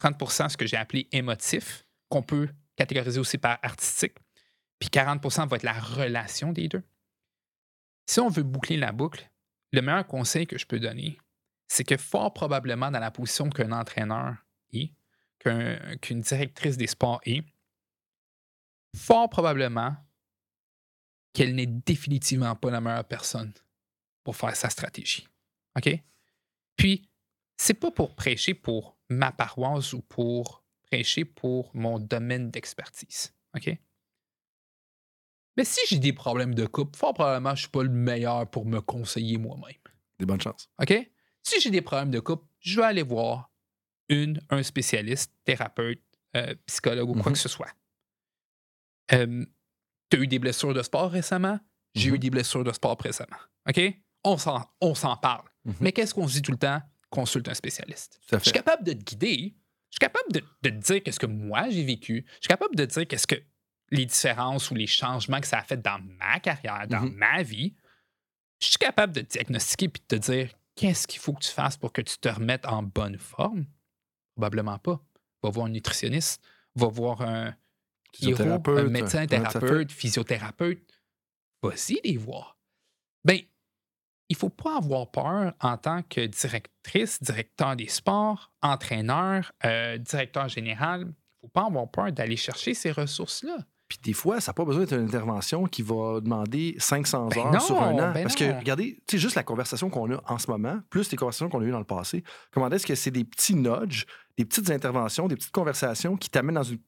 30% ce que j'ai appelé émotif, qu'on peut catégoriser aussi par artistique, puis 40% va être la relation des deux. Si on veut boucler la boucle, le meilleur conseil que je peux donner, c'est que fort probablement dans la position qu'un entraîneur est, qu'un- qu'une directrice des sports est, fort probablement qu'elle n'est définitivement pas la meilleure personne pour faire sa stratégie. OK? Puis, c'est pas pour prêcher pour ma paroisse ou pour prêcher pour mon domaine d'expertise. OK? Mais si j'ai des problèmes de couple, fort probablement, je suis pas le meilleur pour me conseiller moi-même. Des bonnes chances. OK? Si j'ai des problèmes de couple, je vais aller voir une, un spécialiste, thérapeute, euh, psychologue ou quoi Mhm. que ce soit. tu as eu des blessures de sport récemment? J'ai eu des blessures de sport récemment. OK? On s'en, on s'en parle. Mhm. Mais qu'est-ce qu'on se dit tout le temps? Consulte un spécialiste. Je suis capable de te guider. Je suis capable de, de te dire qu'est-ce que moi j'ai vécu. Je suis capable de te dire qu'est-ce que les différences ou les changements que ça a fait dans ma carrière, dans Mhm. ma vie. Je suis capable de te diagnostiquer puis de te dire qu'est-ce qu'il faut que tu fasses pour que tu te remettes en bonne forme? Probablement pas. Va voir un nutritionniste, va voir un un médecin, thérapeute, physiothérapeute. Vas-y les voir. Ben, il faut pas avoir peur en tant que directrice, directeur des sports, entraîneur, euh, directeur général. Il faut pas avoir peur d'aller chercher ces ressources-là. Puis des fois, ça n'a pas besoin d'être une intervention qui va demander 500 Ben heures non, sur un an. ben Parce que, non. regardez, tu juste la conversation qu'on a en ce moment, plus les conversations qu'on a eues dans le passé, comment est-ce que c'est des petits nudges, des petites interventions, des petites conversations qui t'amènent dans une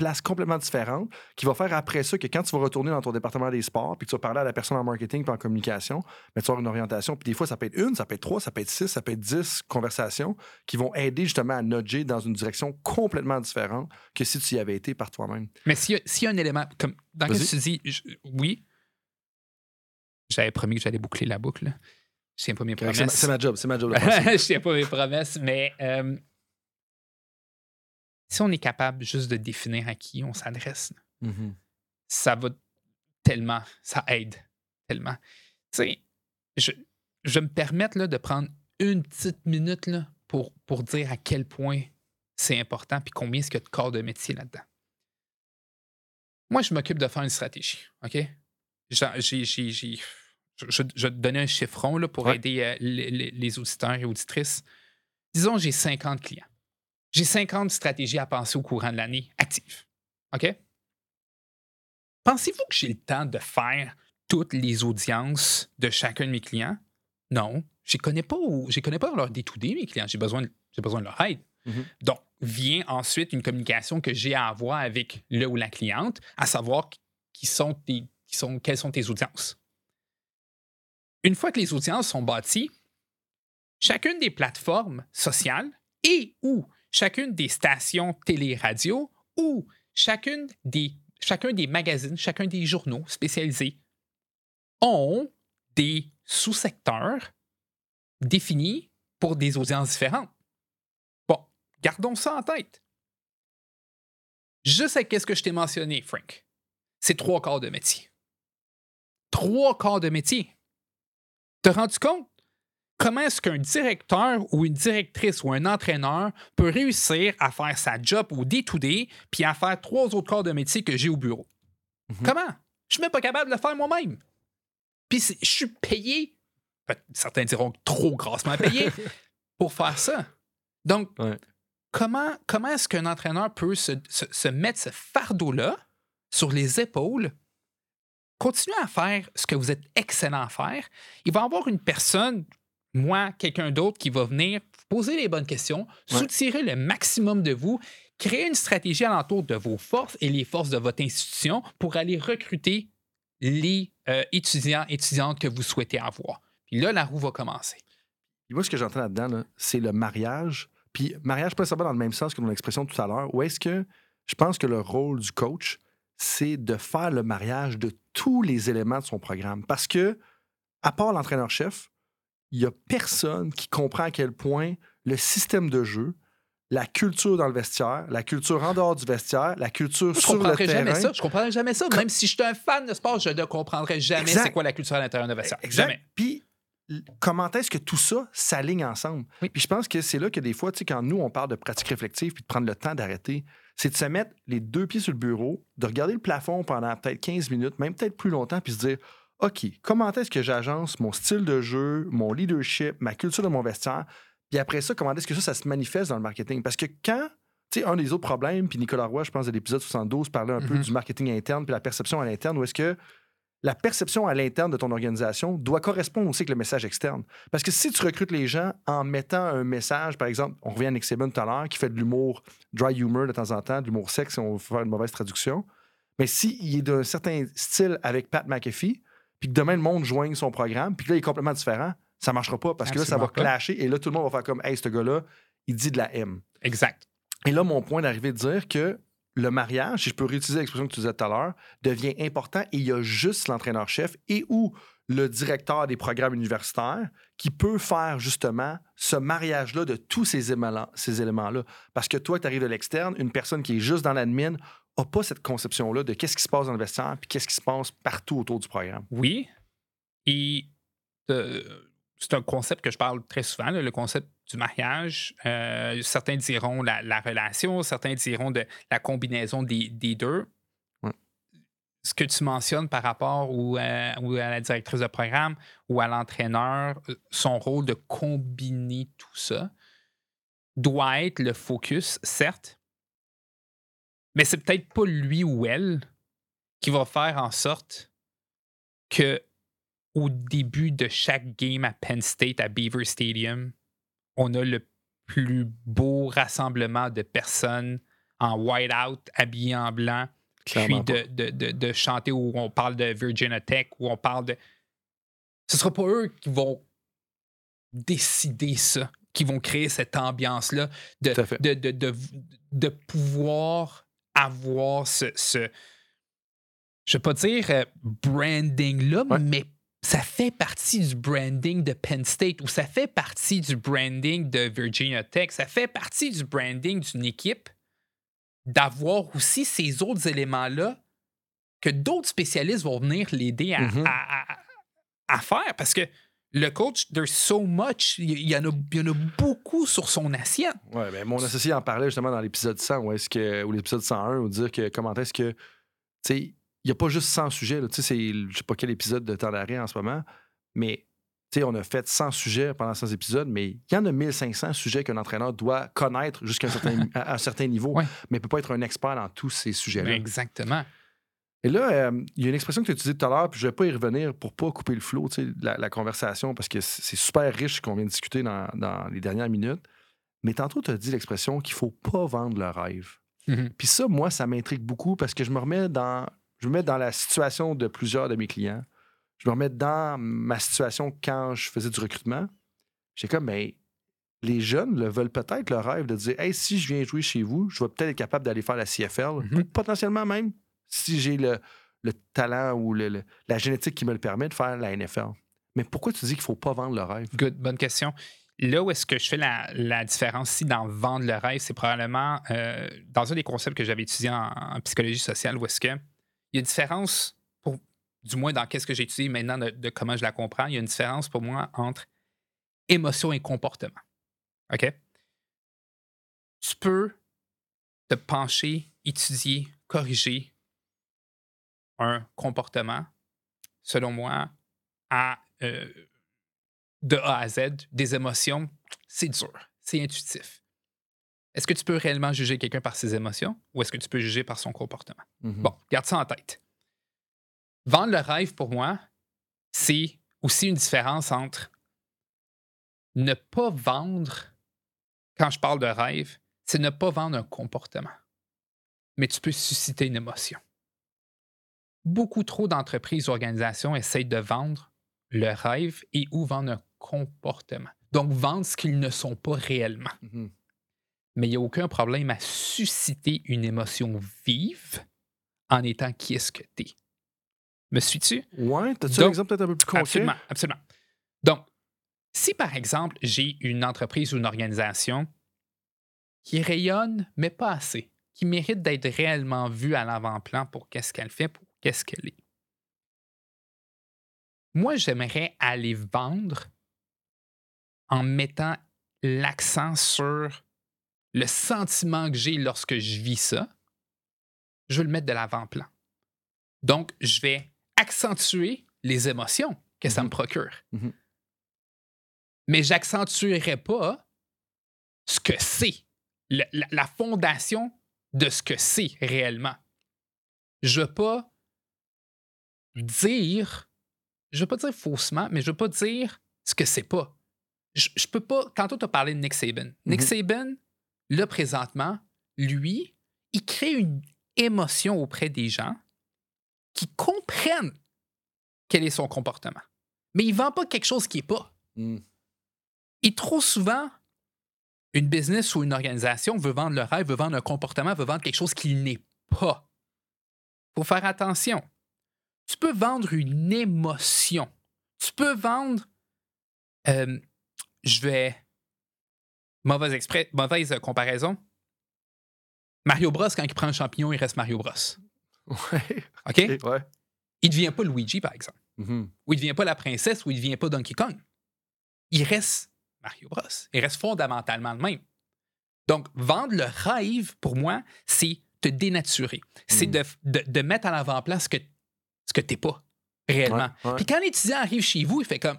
place complètement différente, qui va faire après ça que quand tu vas retourner dans ton département des sports, puis que tu vas parler à la personne en marketing puis en communication, ben, tu vas avoir une orientation. Puis des fois, ça peut être une, ça peut être trois, ça peut être six, ça peut être dix conversations qui vont aider justement à nudger dans une direction complètement différente que si tu y avais été par toi-même. Mais s'il y, y a un élément, comme dans lequel tu dis, je- oui, j'avais promis que j'allais boucler la boucle. je tiens pas mes promesses. C'est ma, job, c'est ma job. je tiens pas mes promesses, mais euh, si on est capable juste de définir à qui on s'adresse, Mhm. ça va tellement, ça aide tellement. Tu sais, je, je vais me permettre là, de prendre une petite minute là, pour, pour dire à quel point c'est important puis combien est-ce qu'il y a de corps de métier là-dedans. Moi, je m'occupe de faire une stratégie, OK? Je, je- je vais te donner un chiffron là, pour Ouais. aider euh, les, les- les auditeurs et auditrices. Disons, j'ai 50 clients. J'ai 50 stratégies à penser au courant de l'année actives. OK? Pensez-vous que j'ai le temps de faire toutes les audiences de chacun de mes clients? Non. Je ne connais pas, je connais pas leur D2D, mes clients. J'ai besoin, de- besoin de leur aide. Mhm. Donc, vient ensuite une communication que j'ai à avoir avec le ou la cliente, à savoir qui sont tes, qui sont, quelles sont tes audiences. Une fois que les audiences sont bâties, chacune des plateformes sociales et ou chacune des stations télé-radio ou chacune des, chacun des magazines, chacun des journaux spécialisés ont des sous-secteurs définis pour des audiences différentes. Bon, gardons ça en tête. Juste avec ce que je t'ai mentionné, Frank, c'est trois quarts de métier. Trois quarts de métier. Te rendu compte? Comment est-ce qu'un directeur ou une directrice ou un entraîneur peut réussir à faire sa job au day-to-day puis à faire trois autres corps de métier que j'ai au bureau? Mhm. Comment? Je suis même pas capable de le faire moi-même. Puis je suis payé, certains diront trop grassement payé, pour faire ça. Donc, Ouais. comment, comment est-ce qu'un entraîneur peut se, se- se mettre ce fardeau-là sur les épaules, continuer à faire ce que vous êtes excellent à faire? Il va y avoir une personne, moi, quelqu'un d'autre, qui va venir poser les bonnes questions, Ouais. soutirer le maximum de vous, créer une stratégie alentour de vos forces et les forces de votre institution pour aller recruter les euh, étudiants, étudiantes que vous souhaitez avoir. Puis là, la roue va commencer. Puis moi, ce que j'entends là-dedans, là, c'est le mariage. Puis mariage, pas nécessairement dans le même sens que mon expression tout à l'heure. Ou est-ce que je pense que le rôle du coach, c'est de faire le mariage de tous les éléments de son programme. Parce que, à part l'entraîneur-chef, il n'y a personne qui comprend à quel point le système de jeu, la culture dans le vestiaire, la culture en dehors du vestiaire, la culture Je sur le comprendrais terrain. jamais ça. Je comprendrais jamais ça. Même si je suis un fan de sport, je ne comprendrais jamais c'est quoi la culture à l'intérieur d'un vestiaire. Exact. Jamais. Puis, comment est-ce que tout ça s'aligne ensemble? Oui. Puis je pense que c'est là que des fois, tu sais, quand nous, on parle de pratique réflexive puis de prendre le temps d'arrêter, c'est de se mettre les deux pieds sur le bureau, de regarder le plafond pendant peut-être 15 minutes, même peut-être plus longtemps, puis se dire, OK, comment est-ce que j'agence mon style de jeu, mon leadership, ma culture de mon vestiaire? Puis après ça, comment est-ce que ça, ça se manifeste dans le marketing? Parce que quand, tu sais, un des autres problèmes, puis Nicolas Roy, je pense, de l'épisode 72, parlait un peu Mhm. du marketing interne puis la perception à l'interne, où est-ce que la perception à l'interne de ton organisation doit correspondre aussi avec le message externe. Parce que si tu recrutes les gens en mettant un message, par exemple, on revient à Nick Saban tout à l'heure, qui fait de l'humour dry humor de temps en temps, de l'humour sexe, si on veut faire une mauvaise traduction, mais s'il est d'un certain style avec Pat McAfee, puis que demain le monde joigne son programme, puis que là, il est complètement différent, ça marchera pas parce que là, ça va pas. clasher et là, tout le monde va faire comme Hey, ce gars-là, il dit de la M. Exact. Et là, mon point d'arrivée de dire que le mariage, si je peux réutiliser l'expression que tu disais tout à l'heure, devient important et il y a juste l'entraîneur-chef et ou le directeur des programmes universitaires qui peut faire justement ce mariage-là de tous ces éléments- ces éléments-là. Parce que toi, tu arrives de l'externe, une personne qui est juste dans l'admin n'a pas cette conception-là de qu'est-ce qui se passe dans le vestiaire puis qu'est-ce qui se passe partout autour du programme. Oui. Et euh, c'est un concept que je parle très souvent, là, le concept du mariage. Euh, certains diront la, la relation, certains diront de la combinaison des, des deux. Ouais. Ce que tu mentionnes par rapport ou, euh, ou à la directrice de programme ou à l'entraîneur, son rôle de combiner tout ça doit être le focus, certes, mais c'est peut-être pas lui ou elle qui va faire en sorte que au début de chaque game à Penn State, à Beaver Stadium, on a le plus beau rassemblement de personnes en white-out, habillées en blanc, Clairement puis de, de, de- de chanter où on parle de Virginia Tech, où on parle de... Ce ne sera pas eux qui vont décider ça, qui vont créer cette ambiance-là de pouvoir avoir ce, ce je ne vais pas dire euh, branding-là, Ouais. mais ça fait partie du branding de Penn State ou ça fait partie du branding de Virginia Tech, ça fait partie du branding d'une équipe d'avoir aussi ces autres éléments-là que d'autres spécialistes vont venir l'aider à, Mhm. à- à- à faire parce que le coach, there's so much, il y, en a, il y en a beaucoup sur son assiette. Ouais, ben, mon associé en parlait justement dans l'épisode 100 ou, est-ce que, ou l'épisode 101 où dire que comment est-ce que. Tu sais, il n'y a pas juste 100 sujets. Tu sais, c'est je sais pas quel épisode de temps d'arrêt en ce moment, mais tu sais, on a fait 100 sujets pendant 100 épisodes, mais il y en a 1500 sujets qu'un entraîneur doit connaître jusqu'à un certain, à un certain niveau, Ouais. mais il ne peut pas être un expert dans tous ces sujets-là. Exactement. Et là, euh, il y a une expression que tu as utilisée tout à l'heure, puis je ne vais pas y revenir pour pas couper le flot, tu sais, la, la conversation, parce que c'est super riche ce qu'on vient de discuter dans, dans les dernières minutes. Mais tantôt, tu as dit l'expression qu'il faut pas vendre le rêve. Mhm. Puis ça, moi, ça m'intrigue beaucoup parce que je me remets dans, je me mets dans la situation de plusieurs de mes clients. Je me remets dans ma situation quand je faisais du recrutement. J'ai comme, ben, les jeunes le veulent peut-être le rêve de dire, hey, si je viens jouer chez vous, je vais peut-être être capable d'aller faire la CFL, Mhm. potentiellement même, si j'ai le, le talent ou la génétique qui me le permet de faire la NFL. Mais pourquoi tu dis qu'il faut pas vendre le rêve? Good, bonne question. Là où est-ce que je fais la, différence ici dans vendre le rêve, c'est probablement euh, dans un des concepts que j'avais étudié en, en psychologie sociale, où est-ce que il y a une différence, pour, du moins dans qu'est-ce que j'ai étudié maintenant de, de comment je la comprends, il y a une différence pour moi entre émotion et comportement. OK? Tu peux te pencher, étudier, corriger un comportement, selon moi, à euh, de A à Z, des émotions, c'est dur, c'est intuitif. Est-ce que tu peux réellement juger quelqu'un par ses émotions ou est-ce que tu peux juger par son comportement? Mhm. Bon, garde ça en tête. Vendre le rêve, pour moi, c'est aussi une différence entre ne pas vendre, quand je parle de rêve, c'est ne pas vendre un comportement, mais tu peux susciter une émotion. Beaucoup trop d'entreprises ou organisations essayent de vendre le rêve et ou vendre un comportement. Donc, vendre ce qu'ils ne sont pas réellement. Mhm. Mais il n'y a aucun problème à susciter une émotion vive en étant qui est-ce que tu es. Me suis-tu? Ouais, t'as-tu Donc, un exemple peut-être un peu plus concret? Absolument, absolument. Donc, si par exemple, j'ai une entreprise ou une organisation qui rayonne, mais pas assez, qui mérite d'être réellement vue à l'avant-plan pour qu'est-ce qu'elle fait, pour qu'est-ce qu'elle est. Moi, j'aimerais aller vendre en mettant l'accent sur le sentiment que j'ai lorsque je vis ça. Je veux le mettre de l'avant-plan. Donc, je vais accentuer les émotions que ça Mhm. me procure. Mhm. Mais j'accentuerai pas ce que c'est, la, la fondation de ce que c'est réellement. Je ne veux pas dire, je ne veux pas dire faussement, mais je ne veux pas dire ce que c'est pas. Je, je peux pas. Tantôt, tu as parlé de Nick Saban. Nick Mhm. Saban, là, présentement, lui, il crée une émotion auprès des gens qui comprennent quel est son comportement. Mais il ne vend pas quelque chose qui n'est pas. Et trop souvent, une business ou une organisation veut vendre le rêve, veut vendre un comportement, veut vendre quelque chose qu'il n'est pas. Il faut faire attention. Tu peux vendre une émotion. Tu peux vendre. euh, je vais. Mauvaise, exprès, mauvaise comparaison. Mario Bros, quand il prend un champignon, il reste Mario Bros. Ouais. OK? Ok, Ouais. Il ne devient pas Luigi, par exemple. Mhm. Ou il ne devient pas la princesse, ou il ne devient pas Donkey Kong. Il reste Mario Bros. Il reste fondamentalement le même. Donc, vendre le rêve, pour moi, c'est te dénaturer. C'est Mm. de, de- de mettre à l'avant-plan ce que, ce que tu n'es pas réellement. Ouais, ouais. Puis quand l'étudiant arrive chez vous, il fait comme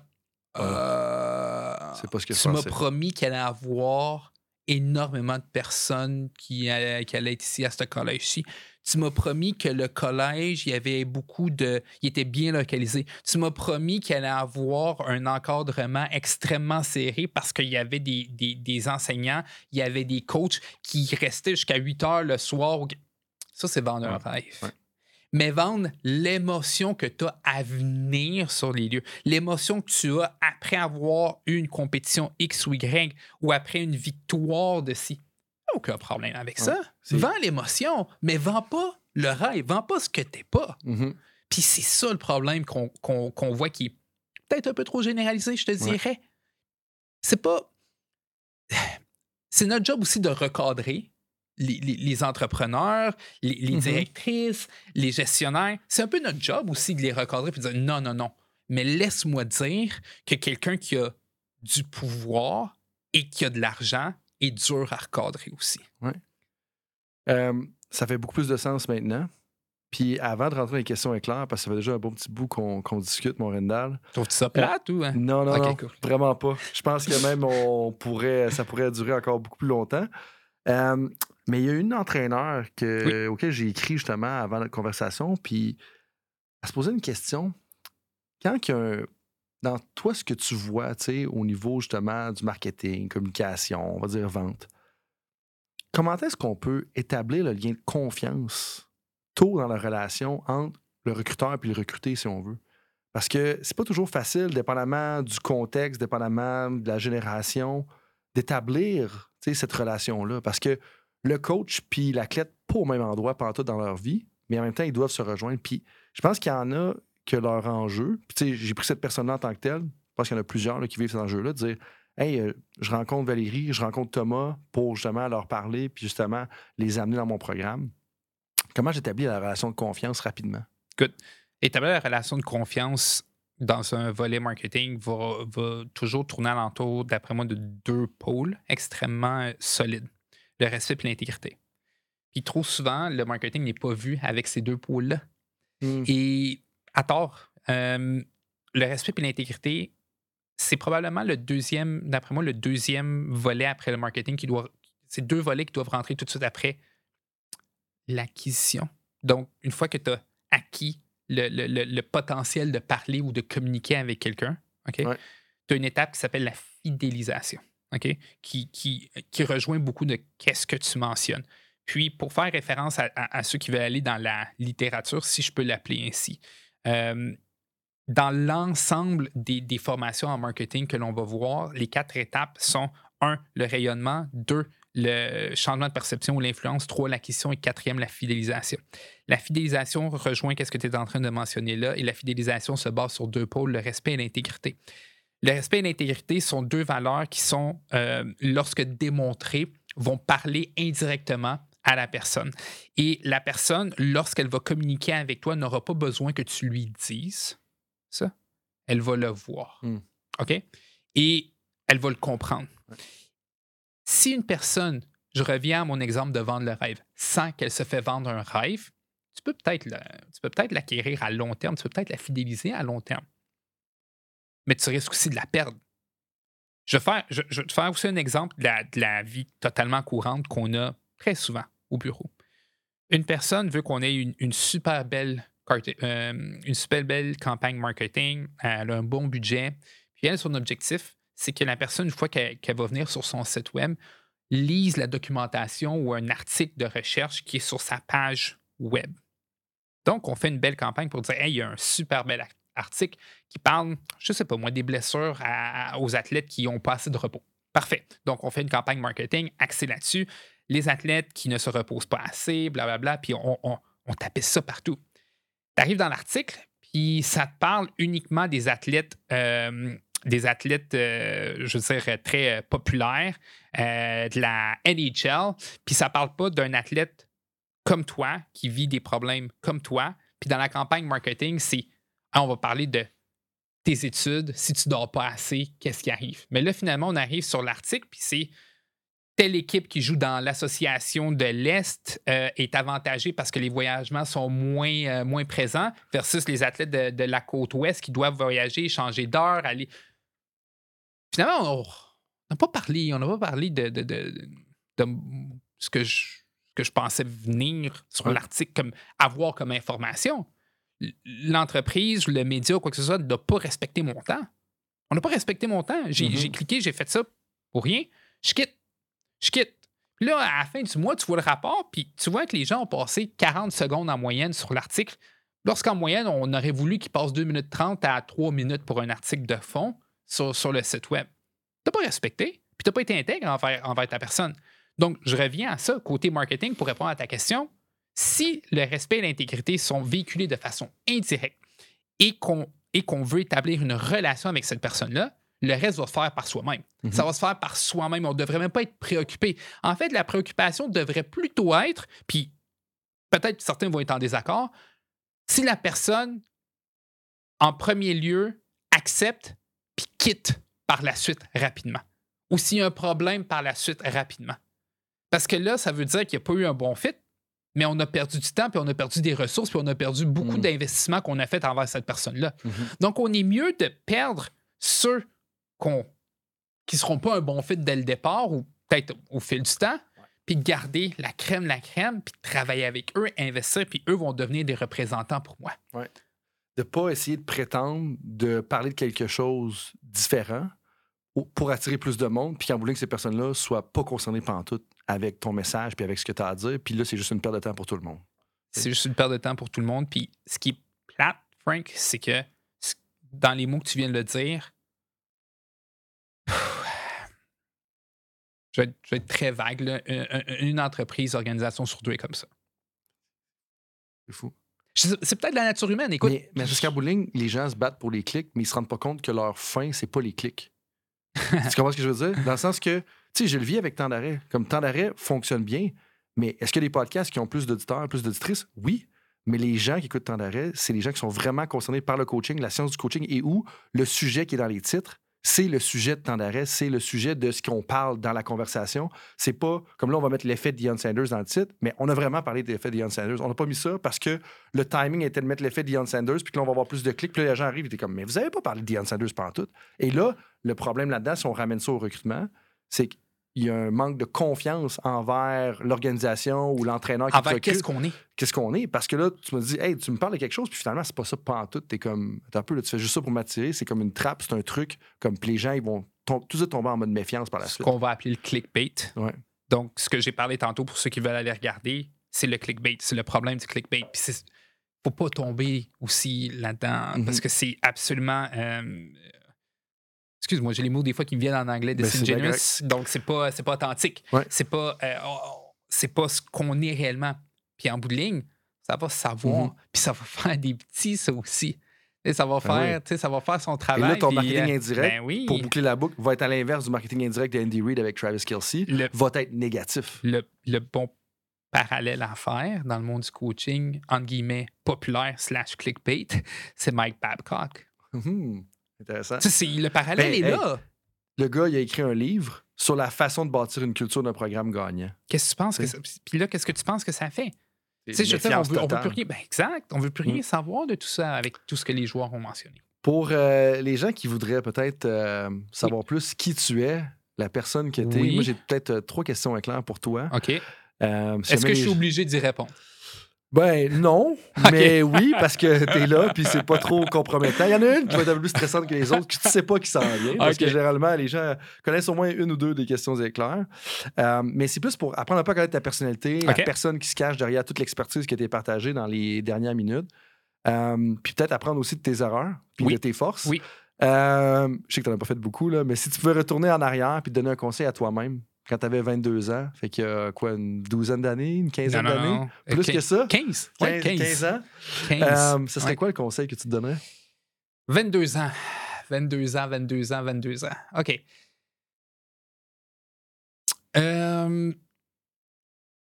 Euh, pas ce que Tu m'as promis qu'il allait avoir énormément de personnes qui allaient, qui allaient être ici à ce collège-ci. Tu m'as promis que le collège, il y avait beaucoup de. Il était bien localisé. Tu m'as promis qu'il allait avoir un encadrement extrêmement serré parce qu'il y avait des, des- des enseignants, il y avait des coachs qui restaient jusqu'à 8 heures le soir. Ça, c'est vendre un Ouais, rêve. Mais vendre l'émotion que tu as à venir sur les lieux, l'émotion que tu as après avoir eu une compétition X ou Y ou après une victoire de ci. Aucun problème avec Ouais, ça. Vends l'émotion, mais vends pas le rêve, vends pas ce que t'es pas. Mhm. Puis c'est ça le problème qu'on voit qui est peut-être un peu trop généralisé, je te dirais. C'est pas. C'est notre job aussi de recadrer les, entrepreneurs, les, Mm-hmm. directrices, les gestionnaires. C'est un peu notre job aussi de les recadrer et de dire non, non, non. Mais laisse-moi dire que quelqu'un qui a du pouvoir et qui a de l'argent est dur à recadrer aussi. Euh, ça fait beaucoup plus de sens maintenant. Puis avant de rentrer dans les questions éclairs, parce que ça fait déjà un bon petit bout qu'on discute, mon Rendal. Trouves-tu ça plate ou. hein? Non, non, Ok, non, cool. vraiment pas. Je pense que même on pourrait, ça pourrait durer encore beaucoup plus longtemps. Euh, mais il y a une entraîneur que, auquel j'ai écrit justement avant notre conversation, puis elle se posait une question. Quand il y a un- dans toi, ce que tu vois, tu sais, au niveau justement du marketing, communication, on va dire vente, comment est-ce qu'on peut établir le lien de confiance tôt dans la relation entre le recruteur et le recruté, si on veut? Parce que c'est pas toujours facile, dépendamment du contexte, dépendamment de la génération, d'établir tu sais, cette relation-là. Parce que le coach puis l'athlète, pas au même endroit pendant tout dans leur vie, mais en même temps, ils doivent se rejoindre. Puis je pense qu'il y en a que leur enjeu, puis j'ai pris cette personne-là en tant que telle, je pense qu'il y en a plusieurs qui vivent cet enjeu-là, de dire Hey, euh, je rencontre Valérie, je rencontre Thomas pour justement leur parler, puis justement les amener dans mon programme. Comment j'établis la relation de confiance rapidement? Écoute, établir la relation de confiance dans un volet marketing va, va toujours tourner alentour, d'après moi, de deux pôles extrêmement solides le respect et l'intégrité. Puis trop souvent, le marketing n'est pas vu avec ces deux pôles-là. Hmm. Et à tort, euh, le respect et l'intégrité, c'est probablement le deuxième, d'après moi, le deuxième volet après le marketing qui doit. C'est deux volets qui doivent rentrer tout de suite après l'acquisition. Donc, une fois que tu as acquis le, le- le- le potentiel de parler ou de communiquer avec quelqu'un, OK? Ouais. Tu as une étape qui s'appelle la fidélisation, OK? Qui, rejoint beaucoup de qu'est-ce que tu mentionnes. Puis, pour faire référence à, à- ceux qui veulent aller dans la littérature, si je peux l'appeler ainsi, euh, dans l'ensemble des, des formations en marketing que l'on va voir, les quatre étapes sont un, le rayonnement, deux, le changement de perception ou l'influence, trois, l'acquisition et quatrième, la fidélisation. La fidélisation rejoint ce que tu es en train de mentionner là et la fidélisation se base sur deux pôles, le respect et l'intégrité. Le respect et l'intégrité sont deux valeurs qui sont, euh, lorsque démontrées, vont parler indirectement à la personne. Et la personne, lorsqu'elle va communiquer avec toi, n'aura pas besoin que tu lui dises ça. Elle va le voir. Hmm. OK? Et elle va le comprendre. Si une personne, je reviens à mon exemple de vendre le rêve, sent qu'elle se fait vendre un rêve, tu peux peut-être le- tu peux peut-être l'acquérir à long terme, tu peux peut-être la fidéliser à long terme. Mais tu risques aussi de la perdre. Je vais, faire, te faire aussi un exemple de la, vie totalement courante qu'on a très souvent au bureau. Une personne veut qu'on ait une, super belle euh, une super belle campagne marketing, elle a un bon budget. Puis elle, son objectif, c'est que la personne, une fois qu'elle va venir sur son site web, lise la documentation ou un article de recherche qui est sur sa page web. Donc, on fait une belle campagne pour dire, hey, il y a un super bel article qui parle, je sais pas moi, des blessures aux athlètes qui ont pas assez de repos. Parfait. Donc, on fait une campagne marketing axée là-dessus. Les athlètes qui ne se reposent pas assez, blablabla, puis on, on, on tapisse ça partout. Tu arrives dans l'article, puis ça te parle uniquement des athlètes, euh, des athlètes, euh, je veux dire, très euh, populaires, de la NHL, puis ça parle pas d'un athlète comme toi qui vit des problèmes comme toi. Puis dans la campagne marketing, c'est on va parler de tes études, si tu dors pas assez, qu'est-ce qui arrive? Mais là, finalement, on arrive sur l'article, puis c'est telle équipe qui joue dans l'association de l'Est euh, est avantagée parce que les voyagements sont moins, euh, moins présents versus les athlètes de, de la côte ouest qui doivent voyager, changer d'heure, aller. Finalement, on n'a pas parlé, on n'a pas parlé de, de, de- de ce, que je, que je pensais venir sur Ouais. l'article comme avoir comme information. L'entreprise, le média, quoi que ce soit, n'a pas respecté mon temps. On n'a pas respecté mon temps. J'ai Mhm. j'ai cliqué, j'ai fait ça pour rien. Je quitte. Je quitte. Puis là, à la fin du mois, tu vois le rapport, puis tu vois que les gens ont passé 40 secondes en moyenne sur l'article. Lorsqu'en moyenne, on aurait voulu qu'ils passent 2 minutes 30 à 3 minutes pour un article de fond sur, sur le site web. Tu pas respecté, puis tu n'as pas été intègre envers, envers ta personne. Donc, je reviens à ça, côté marketing, pour répondre à ta question. Si le respect et l'intégrité sont véhiculés de façon indirecte et qu'on et qu'on veut établir une relation avec cette personne-là, le reste va se faire par soi-même. Mhm. Ça va se faire par soi-même. On ne devrait même pas être préoccupé. En fait, la préoccupation devrait plutôt être, puis peut-être certains vont être en désaccord, si la personne, en premier lieu, accepte puis quitte par la suite rapidement. Ou s'il y a un problème par la suite rapidement. Parce que là, ça veut dire qu'il n'y a pas eu un bon fit, mais on a perdu du temps, puis on a perdu des ressources, puis on a perdu beaucoup Mm. d'investissements qu'on a fait envers cette personne-là. Mhm. Donc, on est mieux de perdre ceux qu'on, qui ne seront pas un bon fit dès le départ ou peut-être au fil du temps, puis de garder la crème, la crème, puis de travailler avec eux, investir, puis eux vont devenir des représentants pour moi. de pas essayer de prétendre de parler de quelque chose différent ou- pour attirer plus de monde, puis qu'en de ligne, ces personnes-là soient pas concernées pendant tout avec ton message puis avec ce que tu as à dire. Puis là, c'est juste une perte de temps pour tout le monde. C'est juste une perte de temps pour tout le monde. Puis ce qui est plate, Frank, c'est que dans les mots que tu viens de le dire, je vais, être, je vais être très vague. là. Une, entreprise, organisation sur deux est comme ça. C'est fou. C'est peut-être la nature humaine. Écoute, mais de ligne, les gens se battent pour les clics, mais ils se rendent pas compte que leur fin, c'est pas les clics. tu comprends ce que je veux dire? Dans le sens que, tu sais, je le vis avec temps d'arrêt. Comme temps d'arrêt fonctionne bien, mais est-ce a des podcasts qui ont plus d'auditeurs, plus d'auditrices? Oui. Mais les gens qui écoutent temps d'arrêt, c'est les gens qui sont vraiment concernés par le coaching, la science du coaching, et où le sujet qui est dans les titres, c'est le sujet de temps d'arrêt, c'est le sujet de ce qu'on parle dans la conversation. C'est pas comme là, on va mettre l'effet de Sanders dans le titre, mais on a vraiment parlé de l'effet de Deion Sanders. On n'a pas mis ça parce que le timing était de mettre l'effet de Deion Sanders, puis que là, on va avoir plus de clics, puis là, les gens arrivent, et comme, mais vous avez pas parlé de Sanders pendant tout. Et là, le problème là-dedans, si on ramène ça au recrutement, c'est qu'il y a un manque de confiance envers l'organisation ou l'entraîneur qui envers qu'est-ce qu'on est? qu'est-ce qu'on est? Parce que là, tu me dis, hey, tu me parles de quelque chose, puis finalement, c'est pas ça pas en tout. T'es comme, attends un peu, là, tu fais juste ça pour m'attirer. C'est comme une trappe, c'est un truc. Comme, les gens, ils vont tom- tout de suite tomber en mode méfiance par la Ce suite. qu'on va appeler le clickbait. Ouais. Donc, ce que j'ai parlé tantôt pour ceux qui veulent aller regarder, c'est le clickbait. C'est le problème du clickbait. Puis, c'est faut pas tomber aussi là-dedans Mhm. parce que c'est absolument. euh, Excuse-moi, j'ai les mots des fois qui me viennent en anglais Ben, disingenuous, donc c'est pas c'est pas authentique. Ouais. C'est pas euh, c'est pas ce qu'on est réellement. Puis en bout de ligne, ça va savoir, Mhm. puis ça va faire des petits ça aussi. Et ça va Ben oui. faire, ça va faire son Et travail. là, ton puis, marketing euh, indirect, ben oui, pour boucler la boucle, va être à l'inverse du marketing indirect de Andy Reid avec Travis Kelsey, le, va être négatif. le, le bon parallèle à faire dans le monde du coaching, entre guillemets, populaire slash clickbait, c'est Mike Babcock. Hum, Intéressant. C'est- le parallèle Ben, est hey. là. Le gars, il a écrit un livre sur la façon de bâtir une culture d'un programme gagnant. Qu'est-ce que tu penses que ça, Puis là, qu'est-ce que tu penses que ça fait? Sais, je on veut, on veut plus rien. Ben, exact. On veut plus rien Mm. savoir de tout ça avec tout ce que les joueurs ont mentionné. Pour euh, les gens qui voudraient peut-être euh, savoir plus qui tu es, la personne que tu es, Oui. moi j'ai peut-être euh, trois questions claires pour toi. OK. Si Est-ce que je suis obligé d'y répondre? Ben non, mais oui, parce que t'es là, puis c'est pas trop compromettant. Il y en a une qui va être un peu plus stressante que les autres, que tu sais pas qui s'en vient, parce que généralement, les gens connaissent au moins une ou deux des questions éclairs. Euh, mais c'est plus pour apprendre un peu à connaître ta personnalité, Ok. la personne qui se cache derrière toute l'expertise qui a été partagée dans les dernières minutes. Euh, puis peut-être apprendre aussi de tes erreurs, puis Oui. de tes forces. Oui. Euh, je sais que tu n'en as pas fait beaucoup, là, mais si tu pouvais retourner en arrière puis te donner un conseil à toi-même quand tu avais 22 ans, fait qu'il y a quoi, une douzaine d'années, une quinzaine d'années? non. Plus que ça? 15. Ouais, 15, 15. 15 ans? 15. Euh, ce serait Ouais. quoi le conseil que tu te donnerais? 22 ans. 22 ans, 22 ans, 22 ans. OK. Euh,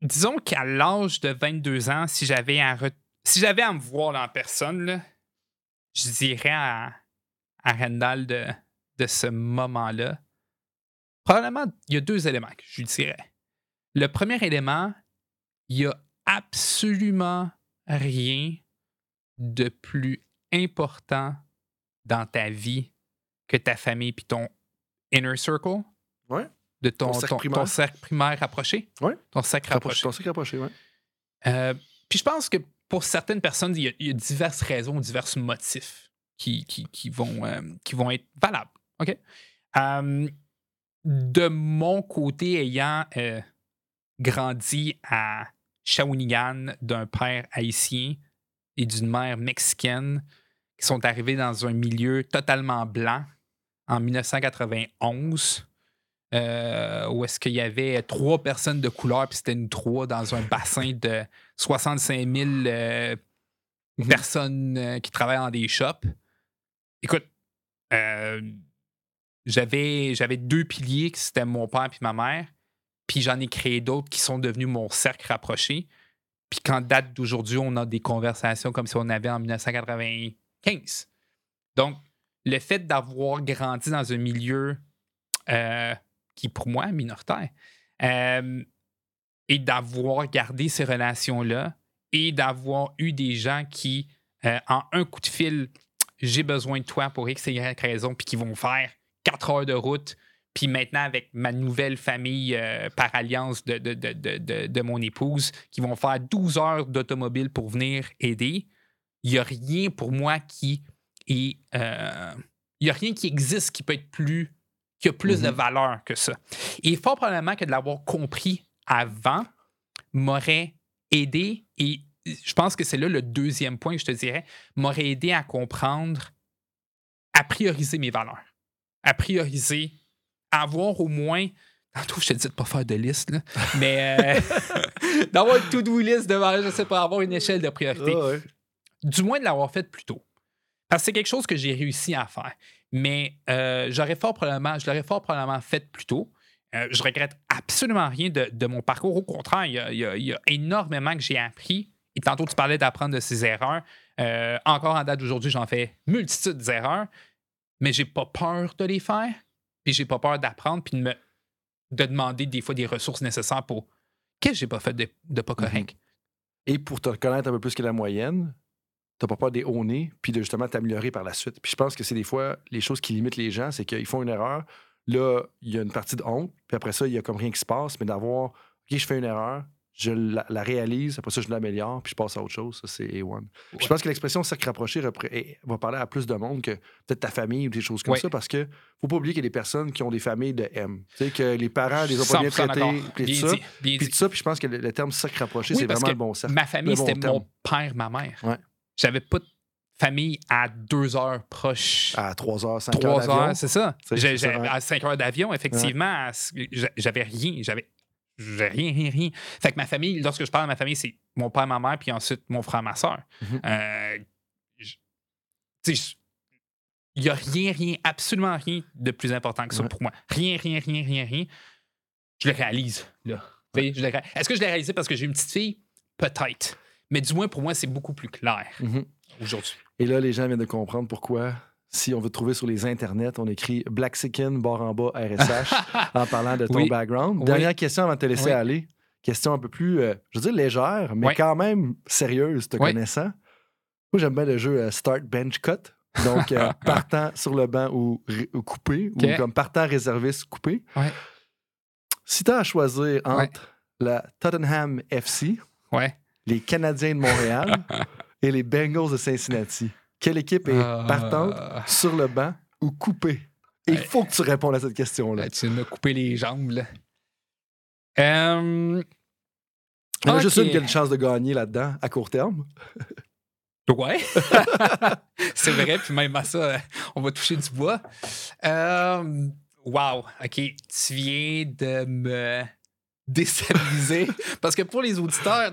disons qu'à l'âge de 22 ans, si j'avais à, re- si j'avais à me voir en personne, là, je dirais à, à Randall de, de ce moment-là, probablement, il y a deux éléments que je lui dirais. Le premier élément, il n'y a absolument rien de plus important dans ta vie que ta famille puis ton inner circle. Ouais. De ton, cercle ton primaire. cercle primaire rapproché. Ouais. Ton cercle Rapproché. Ton cycle rapproché, ouais. Euh, puis je pense que pour certaines personnes, il y a, il y a diverses raisons, divers motifs qui, qui, qui vont, euh, qui vont être valables. OK? Euh, de mon côté, ayant euh, grandi à Shawinigan d'un père haïtien et d'une mère mexicaine qui sont arrivés dans un milieu totalement blanc en 1991, euh, où est-ce qu'il y avait trois personnes de couleur, puis c'était une trois dans un bassin de 65 000 euh, Mhm. personnes euh, qui travaillent dans des shops. écoute, euh, j'avais, j'avais deux piliers, que c'était mon père et ma mère. Puis j'en ai créé d'autres qui sont devenus mon cercle rapproché. Puis quand date d'aujourd'hui, on a des conversations comme si on avait en 1995. Donc, le fait d'avoir grandi dans un milieu euh, qui, pour moi, est minoritaire, euh, et d'avoir gardé ces relations-là, et d'avoir eu des gens qui, euh, en un coup de fil, j'ai besoin de toi pour X et Y raison, puis qui vont faire quatre heures de route. Puis maintenant, avec ma nouvelle famille euh, par alliance de, de, de, de, de mon épouse, qui vont faire 12 heures d'automobile pour venir aider, il n'y a rien pour moi qui est. euh, il n'y a rien qui existe qui peut être plus. qui a plus de Mhm. valeur que ça. Et fort probablement que de l'avoir compris avant m'aurait aidé, et je pense que c'est là le deuxième point que je te dirais, m'aurait aidé à comprendre, à prioriser mes valeurs, à prioriser, à avoir au moins. Tantôt, je te dis de pas faire de liste, là, mais euh, d'avoir une to-do list devant, je sais pas, avoir une échelle de priorité ouais. du moins de l'avoir fait plus tôt. Parce que c'est quelque chose que j'ai réussi à faire. Mais euh, j'aurais fort probablement, je l'aurais fort probablement fait plus tôt. Euh, je regrette absolument rien de, de mon parcours. Au contraire, il y a, il y a- il y a énormément que j'ai appris. Et tantôt, tu parlais d'apprendre de ses erreurs. Euh, encore en date d'aujourd'hui, j'en fais multitude d'erreurs, mais j'ai pas peur de les faire. Puis j'ai pas peur d'apprendre, puis de me de demander des fois des ressources nécessaires pour qu'est-ce que j'ai pas fait de, de pas correct. Et pour te connaître un peu plus que la moyenne, t'as pas peur des hauts puis de justement t'améliorer par la suite. Puis je pense que c'est des fois les choses qui limitent les gens, c'est qu'ils font une erreur. Là, il y a une partie de honte, puis après ça, il y a comme rien qui se passe, mais d'avoir, OK, je fais une erreur, je la, la réalise, après ça, je l'améliore, puis je passe à autre chose. Ça, c'est A1. Puis Je pense que l'expression cercle rapproché eh, va parler à plus de monde que peut-être ta famille ou des choses comme Ouais. ça, parce que faut pas oublier qu'il y a des personnes qui ont des familles de M. Tu sais, que les parents les ont pas bien 100% traités, puis tout ça. Puis tout ça, puis je pense que le, le terme cercle rapproché, Oui, c'est vraiment le bon cercle. Ma famille, bon c'était mon père, ma mère. Ouais. J'avais pas de famille à deux heures proches. À 3 heures, 5 heures Trois heures, c'est ça. À cinq heures d'avion, effectivement, j'avais rien. J'avais j'avais rien, rien, rien. Fait que ma famille, lorsque je parle de ma famille, c'est mon père, ma mère, puis ensuite mon frère, ma soeur. Mhm. il n'y a rien, rien, absolument rien de plus important que ça Ouais. pour moi. Rien, rien, rien, rien, rien. Je le réalise, là. Le ré- Est-ce que je l'ai réalisé parce que j'ai une petite fille? Peut-être. Mais du moins, pour moi, c'est beaucoup plus clair Mhm. aujourd'hui. Et là, les gens viennent de comprendre pourquoi, si on veut te trouver sur les internets, on écrit Black Sicken, barre en bas, RSH, en parlant de ton Oui. background. Oui. Dernière question avant de te laisser Oui. aller. Question un peu plus, euh, je veux dire légère, mais quand même sérieuse, te connaissant. Moi, j'aime bien le jeu euh, Start Bench Cut. Donc, euh, partant sur le banc ou, coupé, ou comme partant réserviste coupé. Si tu as à choisir entre la Tottenham FC, les Canadiens de Montréal et les Bengals de Cincinnati. Quelle équipe est Euh, partante sur le banc ou coupée? Il Ouais. faut que tu répondes à cette question-là. Là, tu m'as coupé les jambes, là. Euh, Il y en a juste une qui a une chance de gagner là-dedans à court terme. Ouais. c'est vrai, puis même à ça, on va toucher du bois. Euh, wow, OK. Tu viens de me déstabiliser. Parce que pour les auditeurs,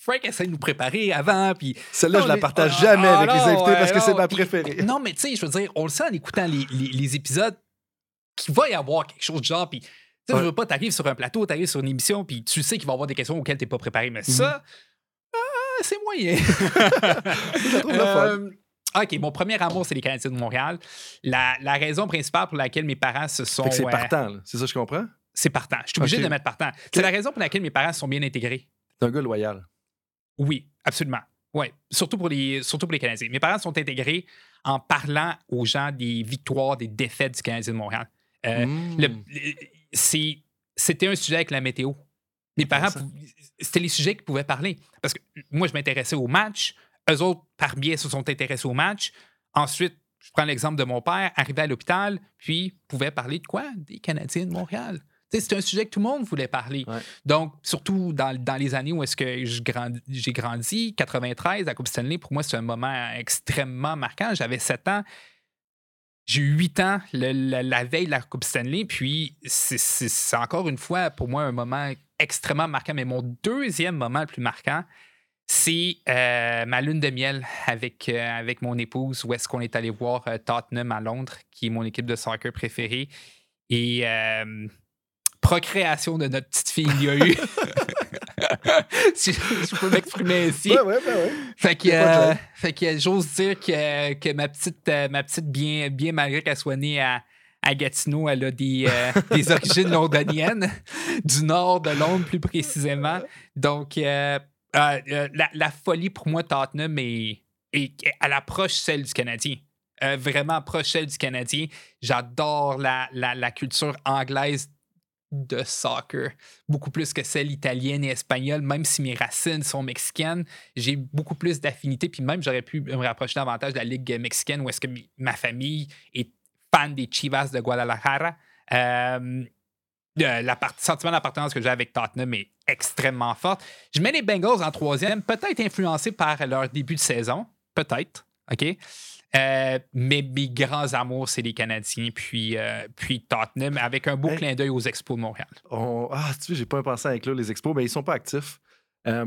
Frank essaie de nous préparer avant, puis... Celle-là, je la mais- partage ah, jamais ah, avec les non, invités ouais, parce que c'est ma préférée. Non, mais tu sais, je veux dire, on le sent en écoutant les, les- les épisodes qu'il va y avoir quelque chose de genre, puis... Tu Ouais. je veux pas, t'arrives sur un plateau, t'arrives sur une émission, puis tu sais qu'il va y avoir des questions auxquelles t'es pas préparé. Mais ça, ah, c'est moyen. Je la trouve le fun. Euh, OK, mon premier amour, c'est les Canadiens de Montréal. La, la raison principale pour laquelle mes parents se sont. Fait que c'est euh, partant, là. c'est ça que je comprends? C'est partant. Je suis obligé de le mettre partant. C'est la raison pour laquelle mes parents sont bien intégrés. T'es un gars loyal. Oui, absolument. Oui, surtout pour les, surtout pour les Canadiens. Mes parents sont intégrés en parlant aux gens des victoires, des défaites du Canadien de Montréal. Euh, Mm. c'est- c'était un sujet avec la météo. Mes parents, c'était les sujets qu'ils pouvaient parler. Parce que moi, je m'intéressais au match. Eux autres, par biais, se sont intéressés au match. Ensuite, je prends l'exemple de mon père, arrivé à l'hôpital, puis pouvait parler de quoi? Des Canadiens de Montréal. C'était un sujet que tout le monde voulait parler. Ouais. Donc, surtout dans, dans les années où est-ce que grandi- j'ai grandi, 93, la Coupe Stanley, pour moi, c'est un moment extrêmement marquant. J'avais 7 ans. J'ai eu 8 ans le- la, la veille de la Coupe Stanley, puis c'est- c'est c'est encore une fois pour moi un moment extrêmement marquant. Mais mon deuxième moment le plus marquant, C'est euh, ma lune de miel avec, euh, avec mon épouse, où est-ce qu'on est allé voir euh, Tottenham à Londres, qui est mon équipe de soccer préférée. Et procréation de notre petite fille, il y a eu. si je peux m'exprimer ainsi. Ouais, ouais, ouais. Fait que, euh, fait que j'ose dire que, que ma petite, euh, ma petite bien, bien malgré qu'elle soit née à, à Gatineau, elle a des, euh, des origines londoniennes, du nord de Londres plus précisément. Donc, euh, euh, euh, la, la folie pour moi, Tottenham, est, est, elle approche celle du Canadien. Vraiment approche celle du Canadien. J'adore la, la, la culture anglaise de soccer, beaucoup plus que celle italienne et espagnole, même si mes racines sont mexicaines, j'ai beaucoup plus d'affinité, puis même j'aurais pu me rapprocher davantage de la Ligue mexicaine où est-ce que ma famille est fan des Chivas de Guadalajara. Euh, part- sentiment d'appartenance que j'ai avec Tottenham est extrêmement fort. Je mets les Bengals en troisième, peut-être influencé par leur début de saison, peut-être, OK? Euh, mais mes grands amours, c'est les Canadiens, puis, euh, puis Tottenham, avec un beau Hey. clin d'œil aux Expos de Montréal. On- Ah, tu sais, j'ai pas pensé à inclure les expos, mais ils sont pas actifs. Euh,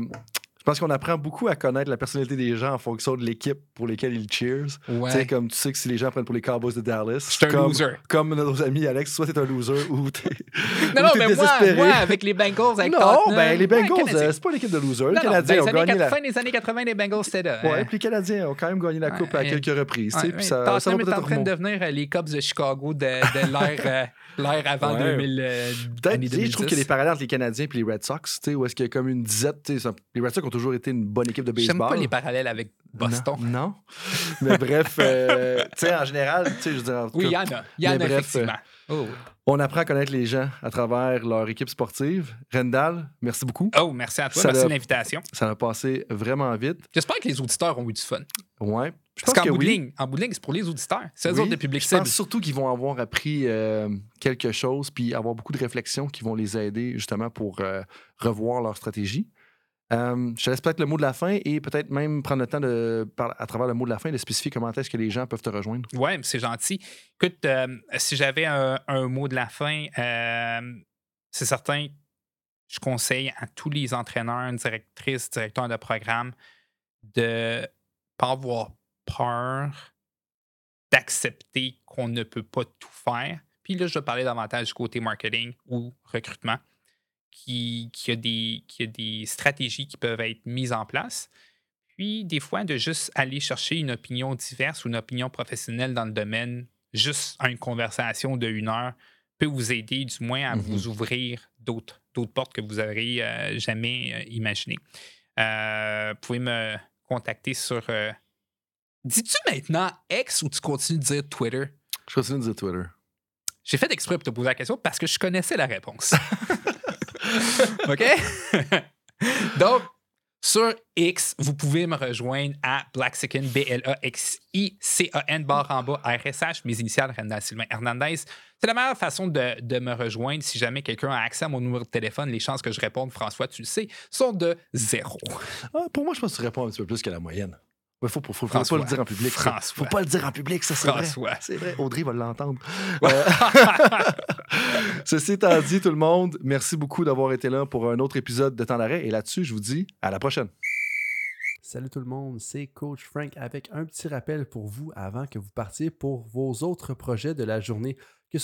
je pense qu'on apprend beaucoup à connaître la personnalité des gens en fonction de l'équipe pour lesquelles ils cheers. Tu sais, comme tu sais que si les gens prennent pour les Cowboys de Dallas, un comme, loser. comme nos amis Alex, soit t'es un loser ou t'es Non, non, mais moi, moi, avec les Bengals, avec non, Tottenham, ben les Bengals, euh, c'est pas une équipe de losers. Non, les non, Canadiens ben, ont les gagné la. 80, les années 80, les Bengals, c'était là. Ouais, hein. puis les Canadiens ont quand même gagné la coupe Ouais, à quelques reprises. tu sais, puis ça, ça va peut-être en train de devenir euh, les Cubs de Chicago de, l'ère euh, l'ère avant Ouais. 2000. euh, Peut-être, je trouve 2010. qu'il y a des parallèles entre les Canadiens et les Red Sox, tu sais, où est-ce qu'il y a comme une disette. Les Red Sox ont toujours été une bonne équipe de J'aime baseball. pas les parallèles avec Boston. Non. non. Mais bref, euh, tu sais, en général, tu sais, je veux dire, en tout Oui, il y en a. Il y en a, effectivement. Oh, oui. on apprend à connaître les gens à travers leur équipe sportive. Rendal, merci beaucoup. Oh, merci à toi. Ça merci de l'invitation. Ça a passé vraiment vite. J'espère que les auditeurs ont eu du fun. Ouais. Je Parce qu'en bout, de oui. bout de ligne, c'est pour les auditeurs. C'est eux Oui, autres le public Je cible. pense surtout qu'ils vont avoir appris euh, quelque chose puis avoir beaucoup de réflexions qui vont les aider justement pour euh, revoir leur stratégie. Euh, je te laisse peut-être le mot de la fin et peut-être même prendre le temps de, à travers le mot de la fin, de spécifier comment est-ce que les gens peuvent te rejoindre. Ouais, c'est gentil. Écoute, euh, si j'avais un, mot de la fin, euh, c'est certain, je conseille à tous les entraîneurs, directrices, directeurs de programme de pas avoir peur d'accepter qu'on ne peut pas tout faire. Puis là, je vais parler davantage du côté marketing ou recrutement, qui, qui, a des, qui a des stratégies qui peuvent être mises en place. Puis, des fois, de juste aller chercher une opinion diverse ou une opinion professionnelle dans le domaine, juste une conversation de une heure, peut vous aider du moins à Mhm. vous ouvrir d'autres d'autres portes que vous n'aurez euh, jamais euh, imaginées. Euh, vous pouvez me contacter sur. euh, Dis-tu maintenant X ou tu continues de dire Twitter? Je continue de dire Twitter. J'ai fait exprès pour te poser la question parce que je connaissais la réponse. OK? Donc, sur X, vous pouvez me rejoindre à Blaxican, B-L-A-X-I-C-A-N, barre en bas, RSH, mes initiales, Rendal Sylvain Hernandez. C'est la meilleure façon de, de me rejoindre. Si jamais quelqu'un a accès à mon numéro de téléphone, les chances que je réponde, François, tu le sais, sont de zéro. Ah, pour moi, je pense que tu réponds un petit peu plus que la moyenne. Il faut, faut, faut, faut pas le dire en public. François. Faut pas le dire en public, ça, c'est vrai. C'est vrai. Audrey va l'entendre. Euh, Ceci étant dit, tout le monde, merci beaucoup d'avoir été là pour un autre épisode de Temps d'arrêt. Et là-dessus, je vous dis à la prochaine. Salut tout le monde, c'est Coach Frank avec un petit rappel pour vous avant que vous partiez pour vos autres projets de la journée.